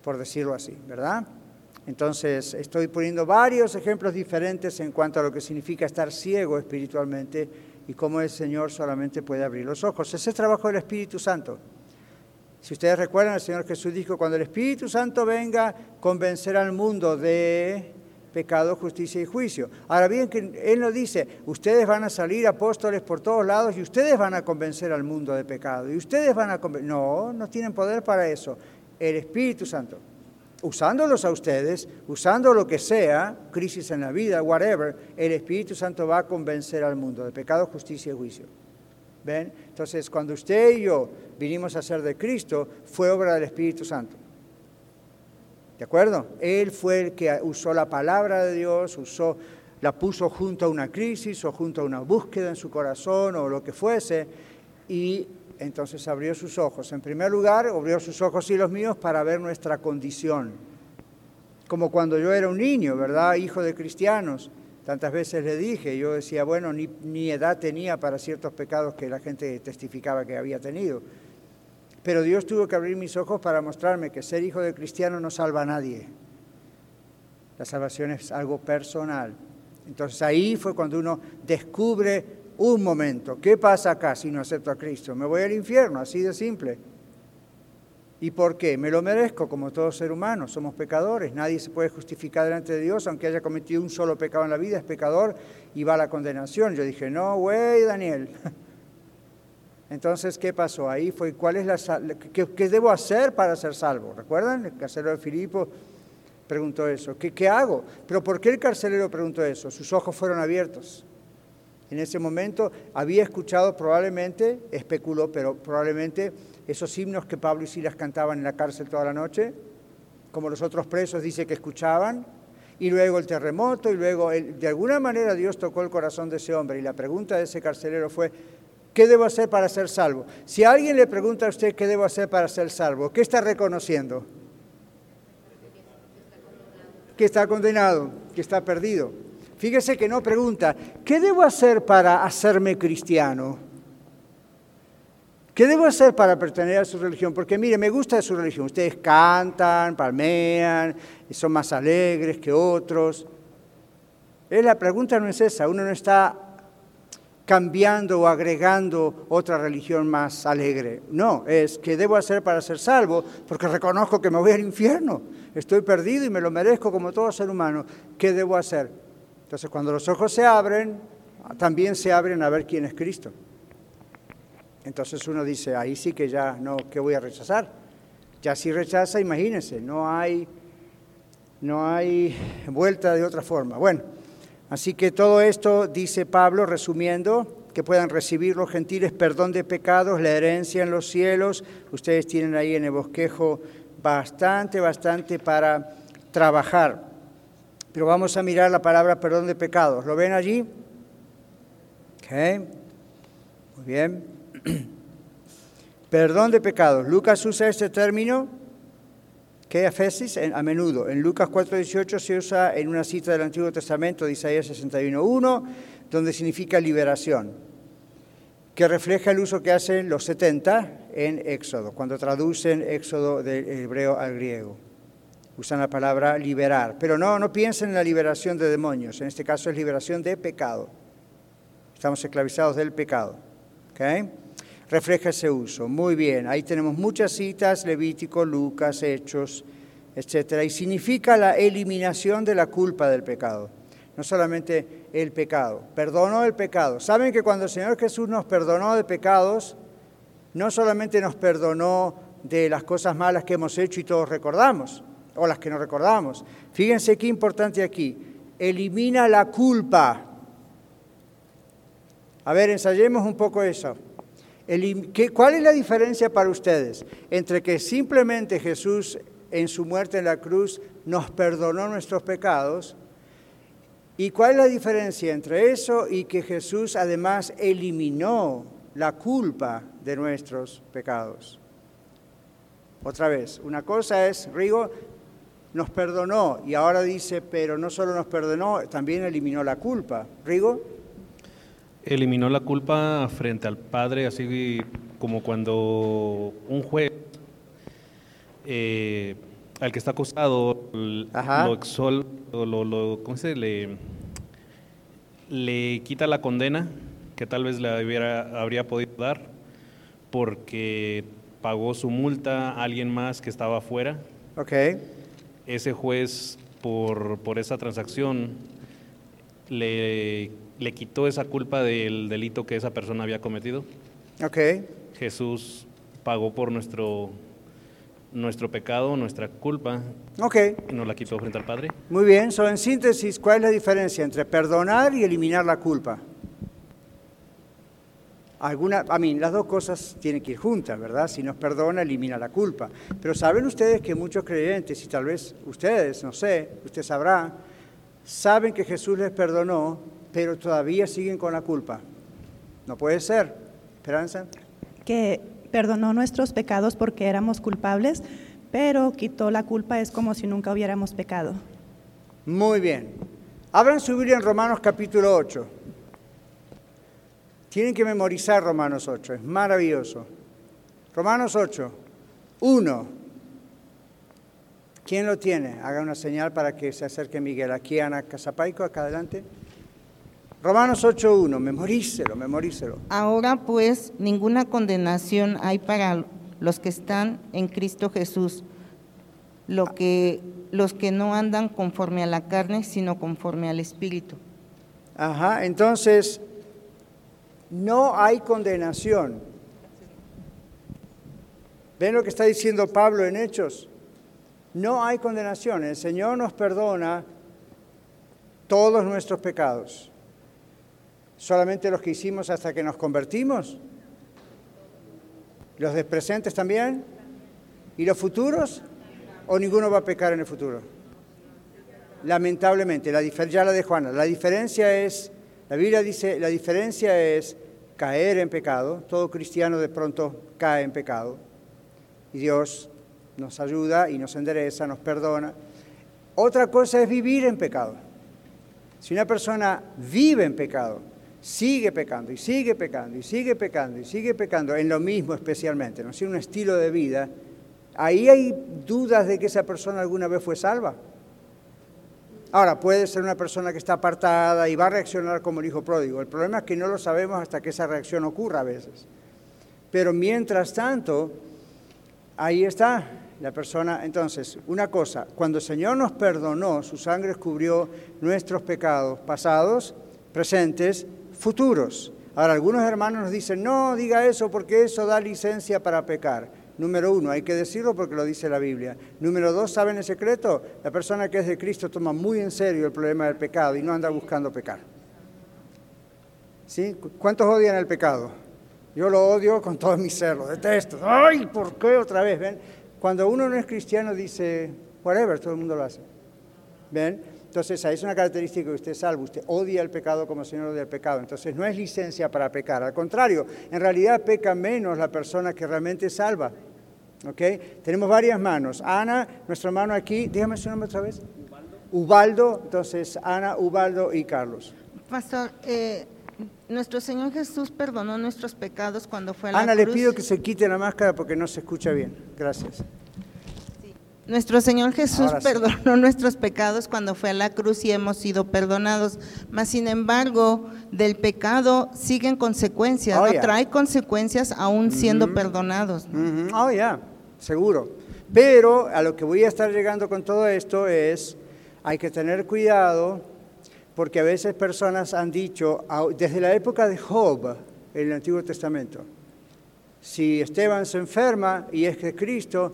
Speaker 1: por decirlo así, ¿verdad? Entonces, estoy poniendo varios ejemplos diferentes en cuanto a lo que significa estar ciego espiritualmente y cómo el Señor solamente puede abrir los ojos. Ese es el trabajo del Espíritu Santo. Si ustedes recuerdan, el Señor Jesús dijo, cuando el Espíritu Santo venga, convencer al mundo de pecado, justicia y juicio. Ahora bien, que Él nos dice, ustedes van a salir apóstoles por todos lados y ustedes van a convencer al mundo de pecado. Y ustedes van a convencer... No, no tienen poder para eso. El Espíritu Santo. Usándolos a ustedes, usando lo que sea, crisis en la vida, whatever, el Espíritu Santo va a convencer al mundo de pecado, justicia y juicio. ¿Ven? Entonces, cuando usted y yo vinimos a ser de Cristo, fue obra del Espíritu Santo. ¿De acuerdo? Él fue el que usó la palabra de Dios, usó, la puso junto a una crisis o junto a una búsqueda en su corazón o lo que fuese, y entonces abrió sus ojos. En primer lugar, abrió sus ojos y los míos para ver nuestra condición. Como cuando yo era un niño, ¿verdad? Hijo de cristianos. Tantas veces le dije, yo decía, bueno, ni, ni edad tenía para ciertos pecados que la gente testificaba que había tenido. Pero Dios tuvo que abrir mis ojos para mostrarme que ser hijo de cristiano no salva a nadie. La salvación es algo personal. Entonces ahí fue cuando uno descubre un momento, ¿qué pasa acá si no acepto a Cristo? Me voy al infierno, así de simple. ¿Y por qué? Me lo merezco como todo ser humano, somos pecadores, nadie se puede justificar delante de Dios, aunque haya cometido un solo pecado en la vida, es pecador y va a la condenación. Yo dije, no, güey, Daniel, Entonces, ¿qué pasó? Ahí fue, ¿cuál es la, qué, debo hacer para ser salvo? ¿Recuerdan? El carcelero de Filipo preguntó eso. ¿Qué, ¿Qué hago? Pero ¿por qué el carcelero preguntó eso? Sus ojos fueron abiertos. En ese momento había escuchado probablemente, especuló, pero probablemente esos himnos que Pablo y Silas cantaban en la cárcel toda la noche, como los otros presos dice que escuchaban, y luego el terremoto, y luego de alguna manera Dios tocó el corazón de ese hombre. Y la pregunta de ese carcelero fue, ¿Qué debo hacer para ser salvo? Si alguien le pregunta a usted qué debo hacer para ser salvo, ¿qué está reconociendo? Que está condenado, que está perdido. Fíjese que no pregunta, ¿qué debo hacer para hacerme cristiano? ¿Qué debo hacer para pertenecer a su religión? Porque mire, me gusta su religión. Ustedes cantan, palmean, son más alegres que otros. La pregunta no es esa, uno no está cambiando o agregando otra religión más alegre. No, es que debo hacer para ser salvo, porque reconozco que me voy al infierno, estoy perdido y me lo merezco como todo ser humano. ¿Qué debo hacer? Entonces, cuando los ojos se abren, también se abren a ver quién es Cristo. Entonces uno dice, ahí sí que ya no, ¿qué voy a rechazar? Ya si rechaza, imagínense, no hay, no hay vuelta de otra forma. Bueno. Así que todo esto, dice Pablo, resumiendo, que puedan recibir los gentiles perdón de pecados, la herencia en los cielos. Ustedes tienen ahí en el bosquejo bastante, bastante para trabajar. Pero vamos a mirar la palabra perdón de pecados. ¿Lo ven allí? Muy bien. Perdón de pecados. Lucas usa este término ¿Qué afesis? a menudo. En Lucas 4.18 se usa en una cita del Antiguo Testamento de Isaías 61.1, donde significa liberación, que refleja el uso que hacen los 70 en Éxodo, cuando traducen Éxodo del hebreo al griego. Usan la palabra liberar. Pero no, no piensen en la liberación de demonios. En este caso es liberación de pecado. Estamos esclavizados del pecado. ¿Okay? Refleja ese uso. Muy bien, ahí tenemos muchas citas, Levítico, Lucas, Hechos, etc. Y significa la eliminación de la culpa del pecado, no solamente el pecado, perdonó el pecado. ¿Saben que cuando el Señor Jesús nos perdonó de pecados, no solamente nos perdonó de las cosas malas que hemos hecho y todos recordamos, o las que no recordamos. Fíjense qué importante aquí, elimina la culpa. A ver, ensayemos un poco eso. ¿Cuál es la diferencia para ustedes entre que simplemente Jesús en su muerte en la cruz nos perdonó nuestros pecados? ¿Y cuál es la diferencia entre eso y que Jesús además eliminó la culpa de nuestros pecados? Otra vez, una cosa es, Rigo nos perdonó y ahora dice, pero no solo nos perdonó, también eliminó la culpa. Rigo
Speaker 6: eliminó la culpa frente al padre, así como cuando un juez eh, al que está acusado lo exol, lo, lo, ¿cómo se le, le quita la condena que tal vez le hubiera, habría podido dar porque pagó su multa a alguien más que estaba afuera. Ese juez por, por esa transacción le le quitó esa culpa del delito que esa persona había cometido.
Speaker 1: Ok.
Speaker 6: Jesús pagó por nuestro, nuestro pecado, nuestra culpa.
Speaker 1: Ok.
Speaker 6: Y nos la quitó frente al Padre.
Speaker 1: Muy bien. So, en síntesis, ¿cuál es la diferencia entre perdonar y eliminar la culpa? Alguna, a mí, las dos cosas tienen que ir juntas, ¿verdad? Si nos perdona, elimina la culpa. Pero saben ustedes que muchos creyentes, y tal vez ustedes, no sé, usted sabrá, saben que Jesús les perdonó, pero todavía siguen con la culpa. No puede ser. Esperanza.
Speaker 5: Que perdonó nuestros pecados porque éramos culpables, pero quitó la culpa, es como si nunca hubiéramos pecado.
Speaker 1: Muy bien. Abran su Biblia en Romanos capítulo 8. Tienen que memorizar Romanos 8, es maravilloso. Romanos 8, 1. ¿Quién lo tiene? Haga una señal para que se acerque Miguel. Aquí Ana Casapaico, acá adelante. Romanos 8.1, memorícelo, memorícelo.
Speaker 7: Ahora pues ninguna condenación hay para los que están en Cristo Jesús, lo que, los que no andan conforme a la carne, sino conforme al Espíritu.
Speaker 1: Ajá, entonces, no hay condenación. ¿Ven lo que está diciendo Pablo en Hechos? No hay condenación. El Señor nos perdona todos nuestros pecados solamente los que hicimos hasta que nos convertimos? ¿Los de presentes también? ¿Y los futuros? ¿O ninguno va a pecar en el futuro? Lamentablemente, la ya la de Juana, la diferencia es, la Biblia dice, la diferencia es caer en pecado, todo cristiano de pronto cae en pecado, y Dios nos ayuda y nos endereza, nos perdona. Otra cosa es vivir en pecado. Si una persona vive en pecado, sigue pecando y sigue pecando y sigue pecando y sigue pecando, en lo mismo especialmente, ¿no? Si un estilo de vida, ahí hay dudas de que esa persona alguna vez fue salva. Ahora, puede ser una persona que está apartada y va a reaccionar como el hijo pródigo. El problema es que no lo sabemos hasta que esa reacción ocurra a veces. Pero mientras tanto, ahí está la persona. Entonces, una cosa, cuando el Señor nos perdonó, su sangre cubrió nuestros pecados pasados, presentes futuros. Ahora, algunos hermanos nos dicen, no diga eso porque eso da licencia para pecar. Número uno, hay que decirlo porque lo dice la Biblia. Número dos, ¿saben el secreto? La persona que es de Cristo toma muy en serio el problema del pecado y no anda buscando pecar. ¿Sí? ¿Cuántos odian el pecado? Yo lo odio con todo mi ser, lo detesto. ¡Ay, por qué otra vez! ¿Ven? Cuando uno no es cristiano dice, whatever, todo el mundo lo hace. ¿Ven? Entonces, ahí es una característica que usted salva, usted odia el pecado como Señor del pecado. Entonces, no es licencia para pecar, al contrario, en realidad peca menos la persona que realmente salva. ¿Ok? Tenemos varias manos. Ana, nuestro hermano aquí, dígame su nombre otra vez. Ubaldo. Ubaldo, entonces Ana, Ubaldo y Carlos.
Speaker 7: Pastor, eh, nuestro Señor Jesús perdonó nuestros pecados cuando fue a la
Speaker 1: Ana, le pido que se quite la máscara porque no se escucha bien. Gracias.
Speaker 7: Nuestro Señor Jesús perdonó nuestros pecados cuando fue a la cruz y hemos sido perdonados. Mas, sin embargo, del pecado siguen consecuencias, oh, trae consecuencias aún siendo perdonados.
Speaker 1: Oh, ya, seguro. Pero a lo que voy a estar llegando con todo esto es, hay que tener cuidado, porque a veces personas han dicho, desde la época de Job, en el Antiguo Testamento, si Esteban se enferma y es que Cristo,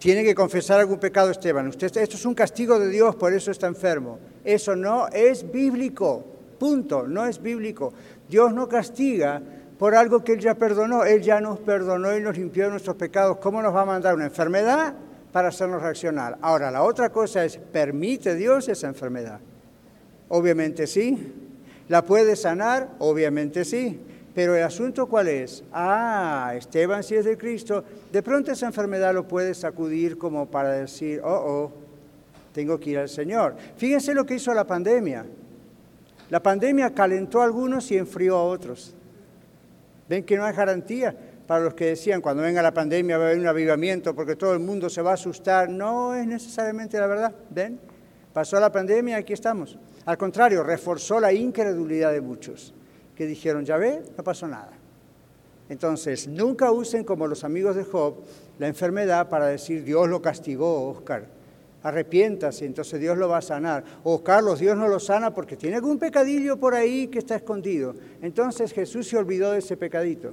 Speaker 1: tiene que confesar algún pecado Esteban. Usted, esto es un castigo de Dios, por eso está enfermo. Eso no es bíblico, punto, no es bíblico. Dios no castiga por algo que Él ya perdonó. Él ya nos perdonó y nos limpió de nuestros pecados. ¿Cómo nos va a mandar una enfermedad para hacernos reaccionar? Ahora, la otra cosa es, ¿permite Dios esa enfermedad? Obviamente sí. ¿La puede sanar? Obviamente sí. Pero el asunto cuál es? Ah, Esteban si es de Cristo, de pronto esa enfermedad lo puede sacudir como para decir, oh, oh, tengo que ir al Señor. Fíjense lo que hizo la pandemia. La pandemia calentó a algunos y enfrió a otros. Ven que no hay garantía para los que decían cuando venga la pandemia va a haber un avivamiento porque todo el mundo se va a asustar. No es necesariamente la verdad. ¿Ven? Pasó la pandemia y aquí estamos. Al contrario, reforzó la incredulidad de muchos que dijeron, ya ve, no pasó nada. Entonces, nunca usen como los amigos de Job la enfermedad para decir, Dios lo castigó, Oscar. Arrepiéntase, entonces Dios lo va a sanar. O Carlos, Dios no lo sana porque tiene algún pecadillo por ahí que está escondido. Entonces Jesús se olvidó de ese pecadito.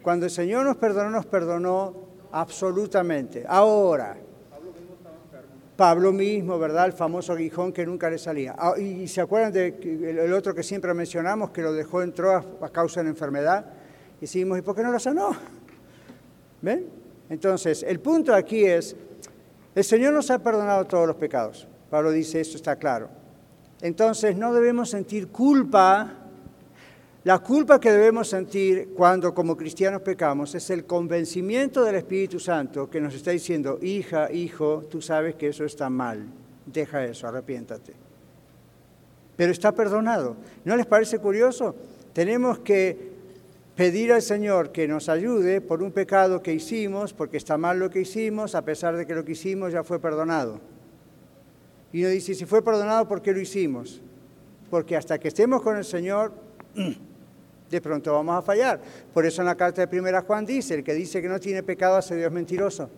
Speaker 1: Cuando el Señor nos perdonó, nos perdonó absolutamente. Ahora, Pablo mismo, ¿verdad? El famoso aguijón que nunca le salía. Ah, y se acuerdan del otro que siempre mencionamos, que lo dejó en Troas a causa de la enfermedad. Y decimos, ¿y por qué no lo sanó? ¿Ven? Entonces, el punto aquí es, el Señor nos ha perdonado todos los pecados. Pablo dice, esto está claro. Entonces, no debemos sentir culpa la culpa que debemos sentir cuando como cristianos pecamos es el convencimiento del Espíritu Santo que nos está diciendo, hija, hijo, tú sabes que eso está mal, deja eso, arrepiéntate. Pero está perdonado. ¿No les parece curioso? Tenemos que pedir al Señor que nos ayude por un pecado que hicimos, porque está mal lo que hicimos, a pesar de que lo que hicimos ya fue perdonado. Y nos dice, si fue perdonado, ¿por qué lo hicimos? Porque hasta que estemos con el Señor, de pronto vamos a fallar. Por eso en la carta de primera Juan dice, el que dice que no tiene pecado hace Dios mentiroso.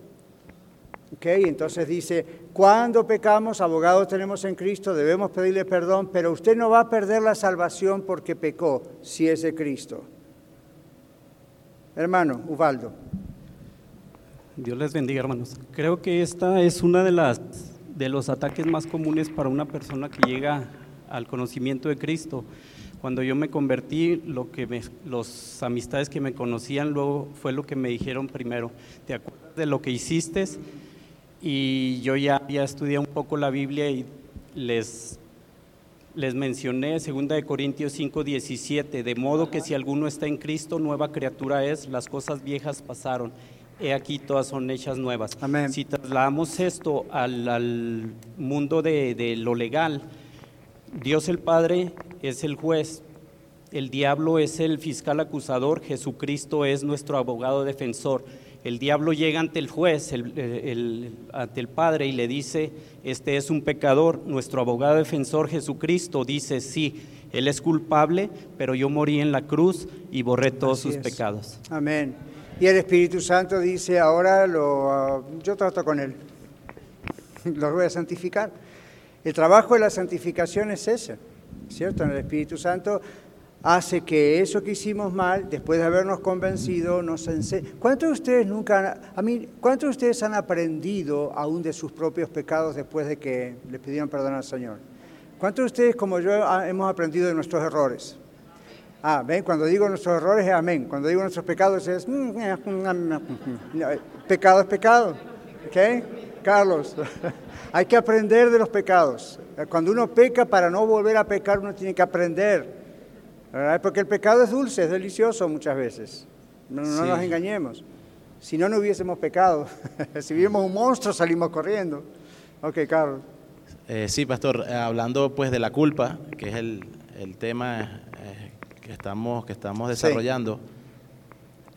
Speaker 1: ¿Ok? Entonces dice, cuando pecamos, abogado tenemos en Cristo, debemos pedirle perdón, pero usted no va a perder la salvación porque pecó, si es de Cristo. Hermano, Ubaldo.
Speaker 8: Dios les bendiga, hermanos. Creo que esta es una de las de los ataques más comunes para una persona que llega al conocimiento de Cristo cuando yo me convertí, lo que los amistades que me conocían luego fue lo que me dijeron primero. ¿Te acuerdas de lo que hiciste? Y yo ya había estudiado un poco la Biblia y les, les mencioné 2 de Corintios 5, 17, de modo que si alguno está en Cristo, nueva criatura es, las cosas viejas pasaron. He aquí todas son hechas nuevas.
Speaker 1: Amén.
Speaker 8: Si trasladamos esto al, mundo de, de lo legal, Dios el Padre es el juez, el diablo es el fiscal acusador, Jesucristo es nuestro abogado defensor. El diablo llega ante el juez, ante el Padre y le dice, este es un pecador. Nuestro abogado defensor Jesucristo dice, sí, él es culpable, pero yo morí en la cruz y borré todos sus pecados.
Speaker 1: Amén. Y el Espíritu Santo dice, ahora lo, ah, yo trato con él, lo voy a santificar. El trabajo de la santificación es ese, ¿cierto? En el Espíritu Santo hace que eso que hicimos mal, después de habernos convencido, nos enseñe. ¿Cuántos de ustedes nunca, a mí, cuántos de ustedes han aprendido aún de sus propios pecados después de que le pidieron perdón al Señor? ¿Cuántos de ustedes, como yo, hemos aprendido de nuestros errores? Ah, ven, cuando digo nuestros errores es amén. Cuando digo nuestros pecados es pecado es pecado. ¿Ok? Carlos. Hay que aprender de los pecados. Cuando uno peca, para no volver a pecar, uno tiene que aprender. Porque el pecado es dulce, es delicioso muchas veces. No, nos engañemos. Si no, no hubiésemos pecado. si viéramos un monstruo, salimos corriendo. Ok, Carlos.
Speaker 3: Eh, sí, pastor, hablando pues de la culpa, que es el, tema eh, que, estamos, que estamos desarrollando.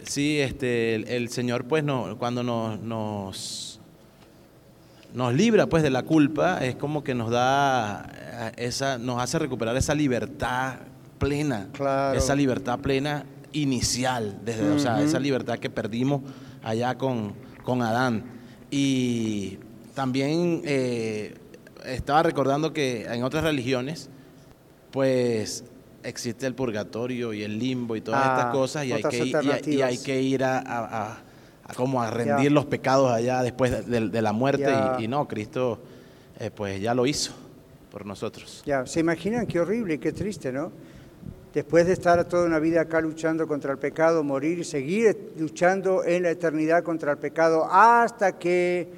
Speaker 3: Sí, este, el, Señor pues no, cuando nos nos libra pues de la culpa, es como que nos da eh, esa, nos hace recuperar esa libertad plena, esa libertad plena inicial, desde, o sea, esa libertad que perdimos allá con, con Adán. Y también eh, estaba recordando que en otras religiones, pues existe el purgatorio y el limbo y todas estas ah, cosas y hay, que, y, hay que ir a como a rendir los pecados allá después de, la muerte y, no, Cristo eh, pues ya lo hizo por nosotros.
Speaker 1: Ya, se imaginan qué horrible, qué triste, ¿no? Después de estar toda una vida acá luchando contra el pecado, morir y seguir luchando en la eternidad contra el pecado hasta que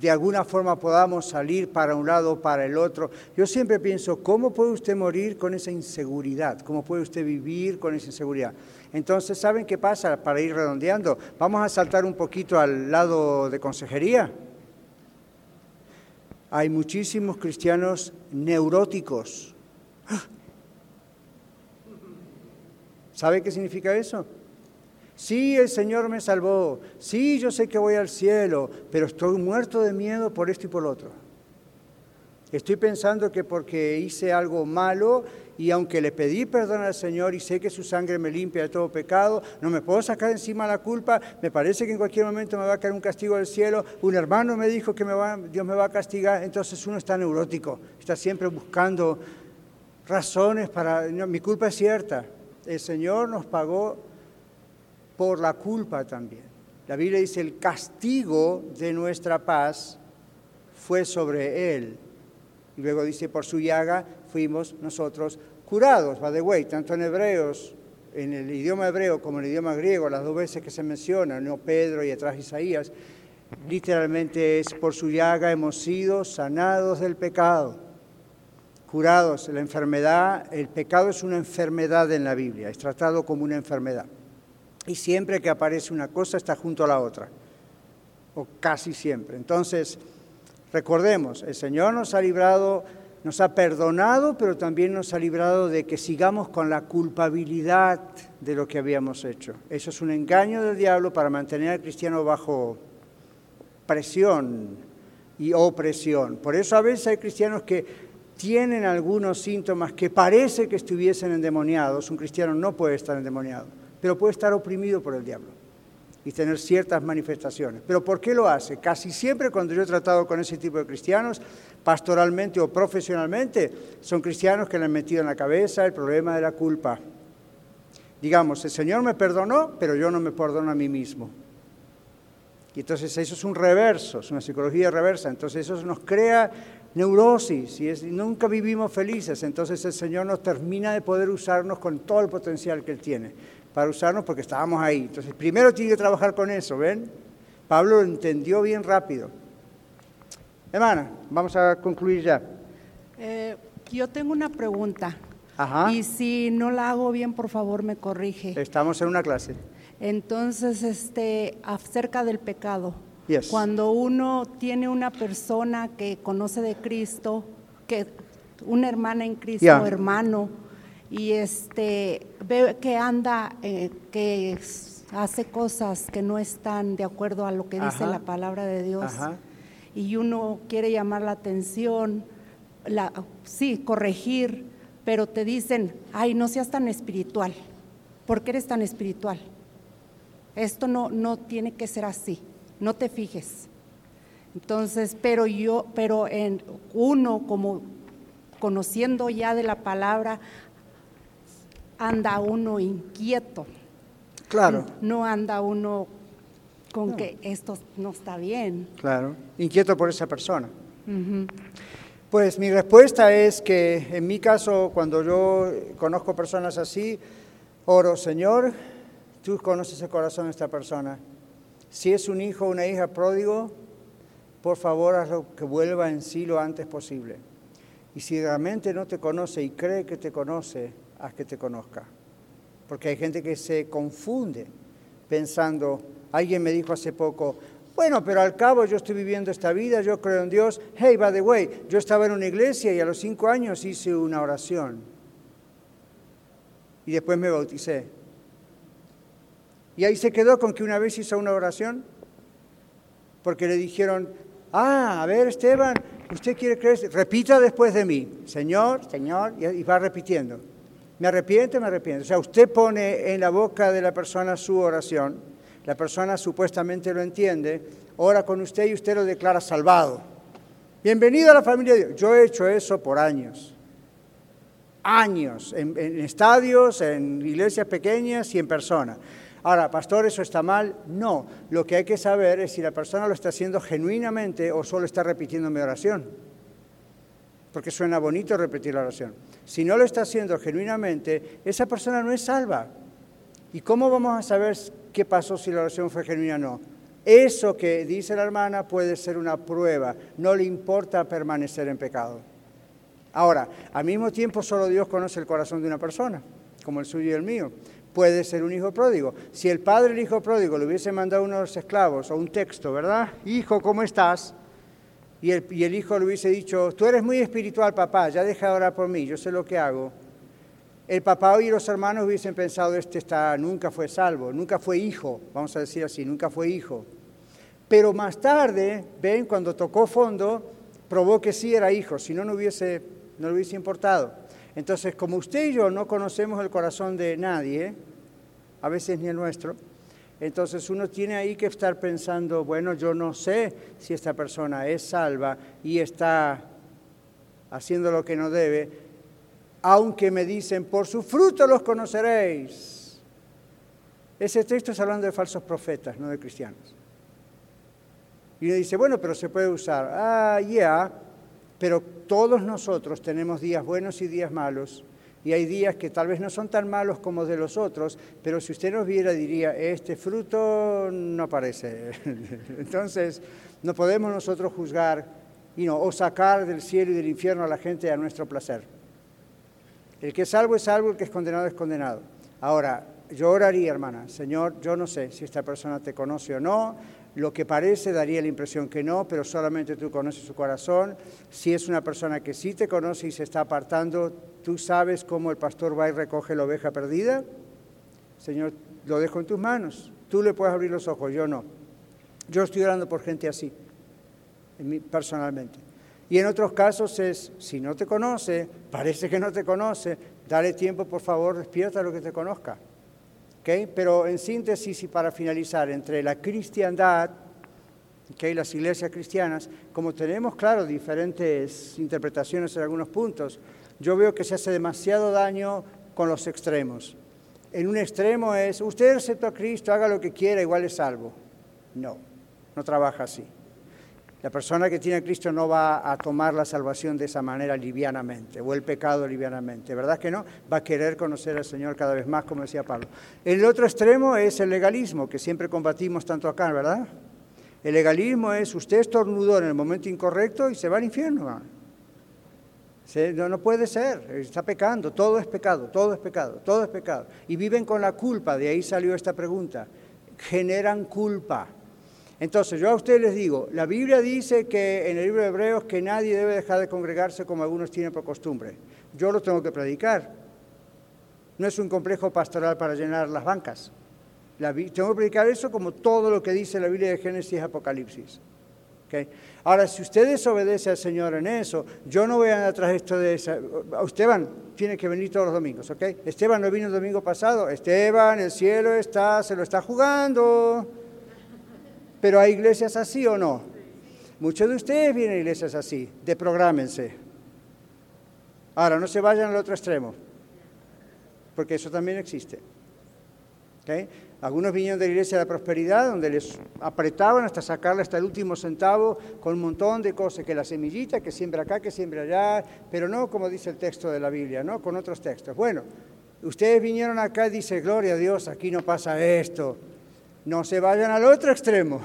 Speaker 1: de alguna forma podamos salir para un lado o para el otro. Yo siempre pienso, ¿cómo puede usted morir con esa inseguridad? ¿Cómo puede usted vivir con esa inseguridad? Entonces, ¿saben qué pasa? Para ir redondeando, vamos a saltar un poquito al lado de consejería. Hay muchísimos cristianos neuróticos. ¿Sabe qué significa eso? Sí, el Señor me salvó. Sí, yo sé que voy al cielo, pero estoy muerto de miedo por esto y por lo otro. Estoy pensando que porque hice algo malo y aunque le pedí perdón al Señor y sé que su sangre me limpia de todo pecado, no me puedo sacar encima la culpa, me parece que en cualquier momento me va a caer un castigo del cielo, un hermano me dijo que Dios me va a castigar, entonces uno está neurótico, está siempre buscando razones para, mi culpa es cierta, el Señor nos pagó por la culpa también. La Biblia dice, el castigo de nuestra paz fue sobre Él. Y luego dice, por su llaga fuimos nosotros curados, by the way, tanto en hebreos, en el idioma hebreo como en el idioma griego, las dos veces que se menciona, no Pedro y atrás Isaías, literalmente es por su llaga hemos sido sanados del pecado, curados. La enfermedad, el pecado es una enfermedad en la Biblia, es tratado como una enfermedad. Y siempre que aparece una cosa está junto a la otra, o casi siempre. Entonces, recordemos, el Señor nos ha librado nos ha perdonado, pero también nos ha librado de que sigamos con la culpabilidad de lo que habíamos hecho. Eso es un engaño del diablo para mantener al cristiano bajo presión y opresión. Por eso a veces hay cristianos que tienen algunos síntomas que parece que estuviesen endemoniados. Un cristiano no puede estar endemoniado, pero puede estar oprimido por el diablo y tener ciertas manifestaciones. ¿Pero por qué lo hace? Casi siempre cuando yo he tratado con ese tipo de cristianos, pastoralmente o profesionalmente, son cristianos que le han metido en la cabeza el problema de la culpa. Digamos, el Señor me perdonó, pero yo no me perdono a mí mismo. Y entonces eso es un reverso, es una psicología reversa. Entonces eso nos crea neurosis y, y nunca vivimos felices. Entonces el Señor nos termina de poder usarnos con todo el potencial que Él tiene para usarnos porque estábamos ahí. Entonces, primero tiene que trabajar con eso, ¿ven? Pablo lo entendió bien rápido. Hermana, vamos a concluir ya.
Speaker 9: Eh, yo tengo una pregunta. Ajá. Y si no la hago bien, por favor, me corrige.
Speaker 1: Estamos en una clase.
Speaker 9: Entonces, este, acerca del pecado. Cuando uno tiene una persona que conoce de Cristo, que una hermana en Cristo, hermano, y este ve que anda, eh, que hace cosas que no están de acuerdo a lo que dice la palabra de Dios. Y uno quiere llamar la atención, la, sí, corregir, pero te dicen, ay, no seas tan espiritual. ¿Por qué eres tan espiritual? Esto no, no tiene que ser así, no te fijes. Entonces, pero yo, pero en uno como conociendo ya de la palabra, anda uno inquieto.
Speaker 1: Claro.
Speaker 9: No anda uno con que esto no está bien.
Speaker 1: Claro, inquieto por esa persona. Pues mi respuesta es que en mi caso, cuando yo conozco personas así, oro, Señor, tú conoces el corazón de esta persona. Si es un hijo o una hija pródigo, por favor hazlo que vuelva en sí lo antes posible. Y si realmente no te conoce y cree que te conoce, a que te conozca. Porque hay gente que se confunde pensando, alguien me dijo hace poco, bueno, pero al cabo yo estoy viviendo esta vida, yo creo en Dios. Hey, by the way, yo estaba en una iglesia y a los cinco años hice una oración. Y después me bauticé. Y ahí se quedó con que una vez hizo una oración, porque le dijeron, Ah, a ver, Esteban, usted quiere creer, repita después de mí, Señor, Señor, y va repitiendo. Me arrepiento, me arrepiento. O sea, usted pone en la boca de la persona su oración, la persona supuestamente lo entiende, ora con usted y usted lo declara salvado. Bienvenido a la familia de Dios. Yo he hecho eso por años. Años, en, en estadios, en iglesias pequeñas y en persona. Ahora, pastor, ¿eso está mal? No. Lo que hay que saber es si la persona lo está haciendo genuinamente o solo está repitiendo mi oración. Porque suena bonito repetir la oración. Si no lo está haciendo genuinamente, esa persona no es salva. ¿Y cómo vamos a saber qué pasó si la oración fue genuina o no? Eso que dice la hermana puede ser una prueba. No le importa permanecer en pecado. Ahora, al mismo tiempo solo Dios conoce el corazón de una persona, como el suyo y el mío puede ser un hijo pródigo. Si el padre del hijo pródigo le hubiese mandado a uno de los esclavos o un texto, ¿verdad? Hijo, ¿cómo estás? Y el, hijo le hubiese dicho, tú eres muy espiritual, papá, ya deja de orar por mí, yo sé lo que hago. El papá y los hermanos hubiesen pensado, este está, nunca fue salvo, nunca fue hijo, vamos a decir así, nunca fue hijo. Pero más tarde, ven, cuando tocó fondo, probó que sí era hijo, si no, no, hubiese, no le hubiese importado. Entonces, como usted y yo no conocemos el corazón de nadie, a veces ni el nuestro, entonces uno tiene ahí que estar pensando, bueno, yo no sé si esta persona es salva y está haciendo lo que no debe, aunque me dicen, por su fruto los conoceréis. Ese texto es hablando de falsos profetas, no de cristianos. Y uno dice, bueno, pero se puede usar. Ah, ya, pero todos nosotros tenemos días buenos y días malos. Y hay días que tal vez no son tan malos como de los otros, pero si usted nos viera diría, este fruto no parece. Entonces, no podemos nosotros juzgar o sacar del cielo y del infierno a la gente a nuestro placer. El que es salvo es salvo, el que es condenado es condenado. Ahora, yo oraría, hermana, Señor, yo no sé si esta persona te conoce o no, lo que parece daría la impresión que no, pero solamente tú conoces su corazón. Si es una persona que sí te conoce y se está apartando, ¿tú sabes cómo el pastor va y recoge la oveja perdida? Señor, lo dejo en tus manos. Tú le puedes abrir los ojos, yo no. Yo estoy orando por gente así, personalmente. Y en otros casos es, si no te conoce, parece que no te conoce, dale tiempo, por favor, despierta lo que te conozca. Pero en síntesis y para finalizar, entre la cristiandad y las iglesias cristianas, como tenemos, claro, diferentes interpretaciones en algunos puntos, yo veo que se hace demasiado daño con los extremos. En un extremo es, usted acepta a Cristo, haga lo que quiera, igual es salvo. No, no trabaja así. La persona que tiene a Cristo no va a tomar la salvación de esa manera livianamente, o el pecado livianamente, ¿verdad que no? Va a querer conocer al Señor cada vez más, como decía Pablo. El otro extremo es el legalismo, que siempre combatimos tanto acá, ¿verdad? El legalismo es usted estornudó en el momento incorrecto y se va al infierno. No, no puede ser, está pecando, todo es pecado, todo es pecado, todo es pecado. Y viven con la culpa, de ahí salió esta pregunta. Generan culpa. Entonces, yo a ustedes les digo, la Biblia dice que en el libro de Hebreos que nadie debe dejar de congregarse como algunos tienen por costumbre. Yo lo tengo que predicar. No es un complejo pastoral para llenar las bancas. tengo que predicar eso como todo lo que dice la Biblia de Génesis y Apocalipsis. Ahora, si usted desobedece al Señor en eso, yo no voy a atrás de esto de esa. Esteban tiene que venir todos los domingos, ¿ok? Esteban no vino el domingo pasado. Esteban, el cielo está, se lo está jugando. Pero hay iglesias así o no. Muchos de ustedes vienen a iglesias así, deprográmense. Ahora, no se vayan al otro extremo, porque eso también existe. Algunos vinieron de la iglesia de la prosperidad, donde les apretaban hasta sacarle hasta el último centavo con un montón de cosas, que la semillita, que siembra acá, que siembra allá, pero no como dice el texto de la Biblia, ¿no? Con otros textos. Bueno, ustedes vinieron acá y dice, gloria a Dios, aquí no pasa esto. No se vayan al otro extremo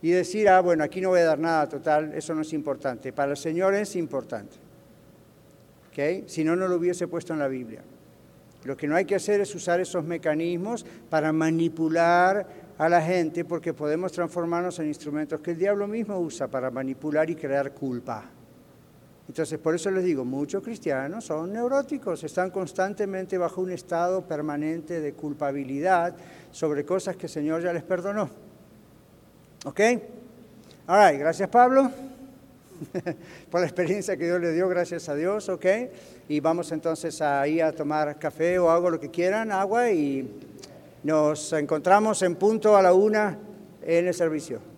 Speaker 1: y decir, ah, bueno, aquí no voy a dar nada total, eso no es importante. Para el Señor es importante. ¿Okay? Si no, no lo hubiese puesto en la Biblia. Lo que no hay que hacer es usar esos mecanismos para manipular a la gente porque podemos transformarnos en instrumentos que el diablo mismo usa para manipular y crear culpa. Entonces, por eso les digo, muchos cristianos son neuróticos, están constantemente bajo un estado permanente de culpabilidad sobre cosas que el Señor ya les perdonó. ¿Ok? All right, gracias Pablo por la experiencia que Dios le dio, gracias a Dios, ok. Y vamos entonces ahí a tomar café o algo, lo que quieran, agua, y nos encontramos en punto a la una en el servicio.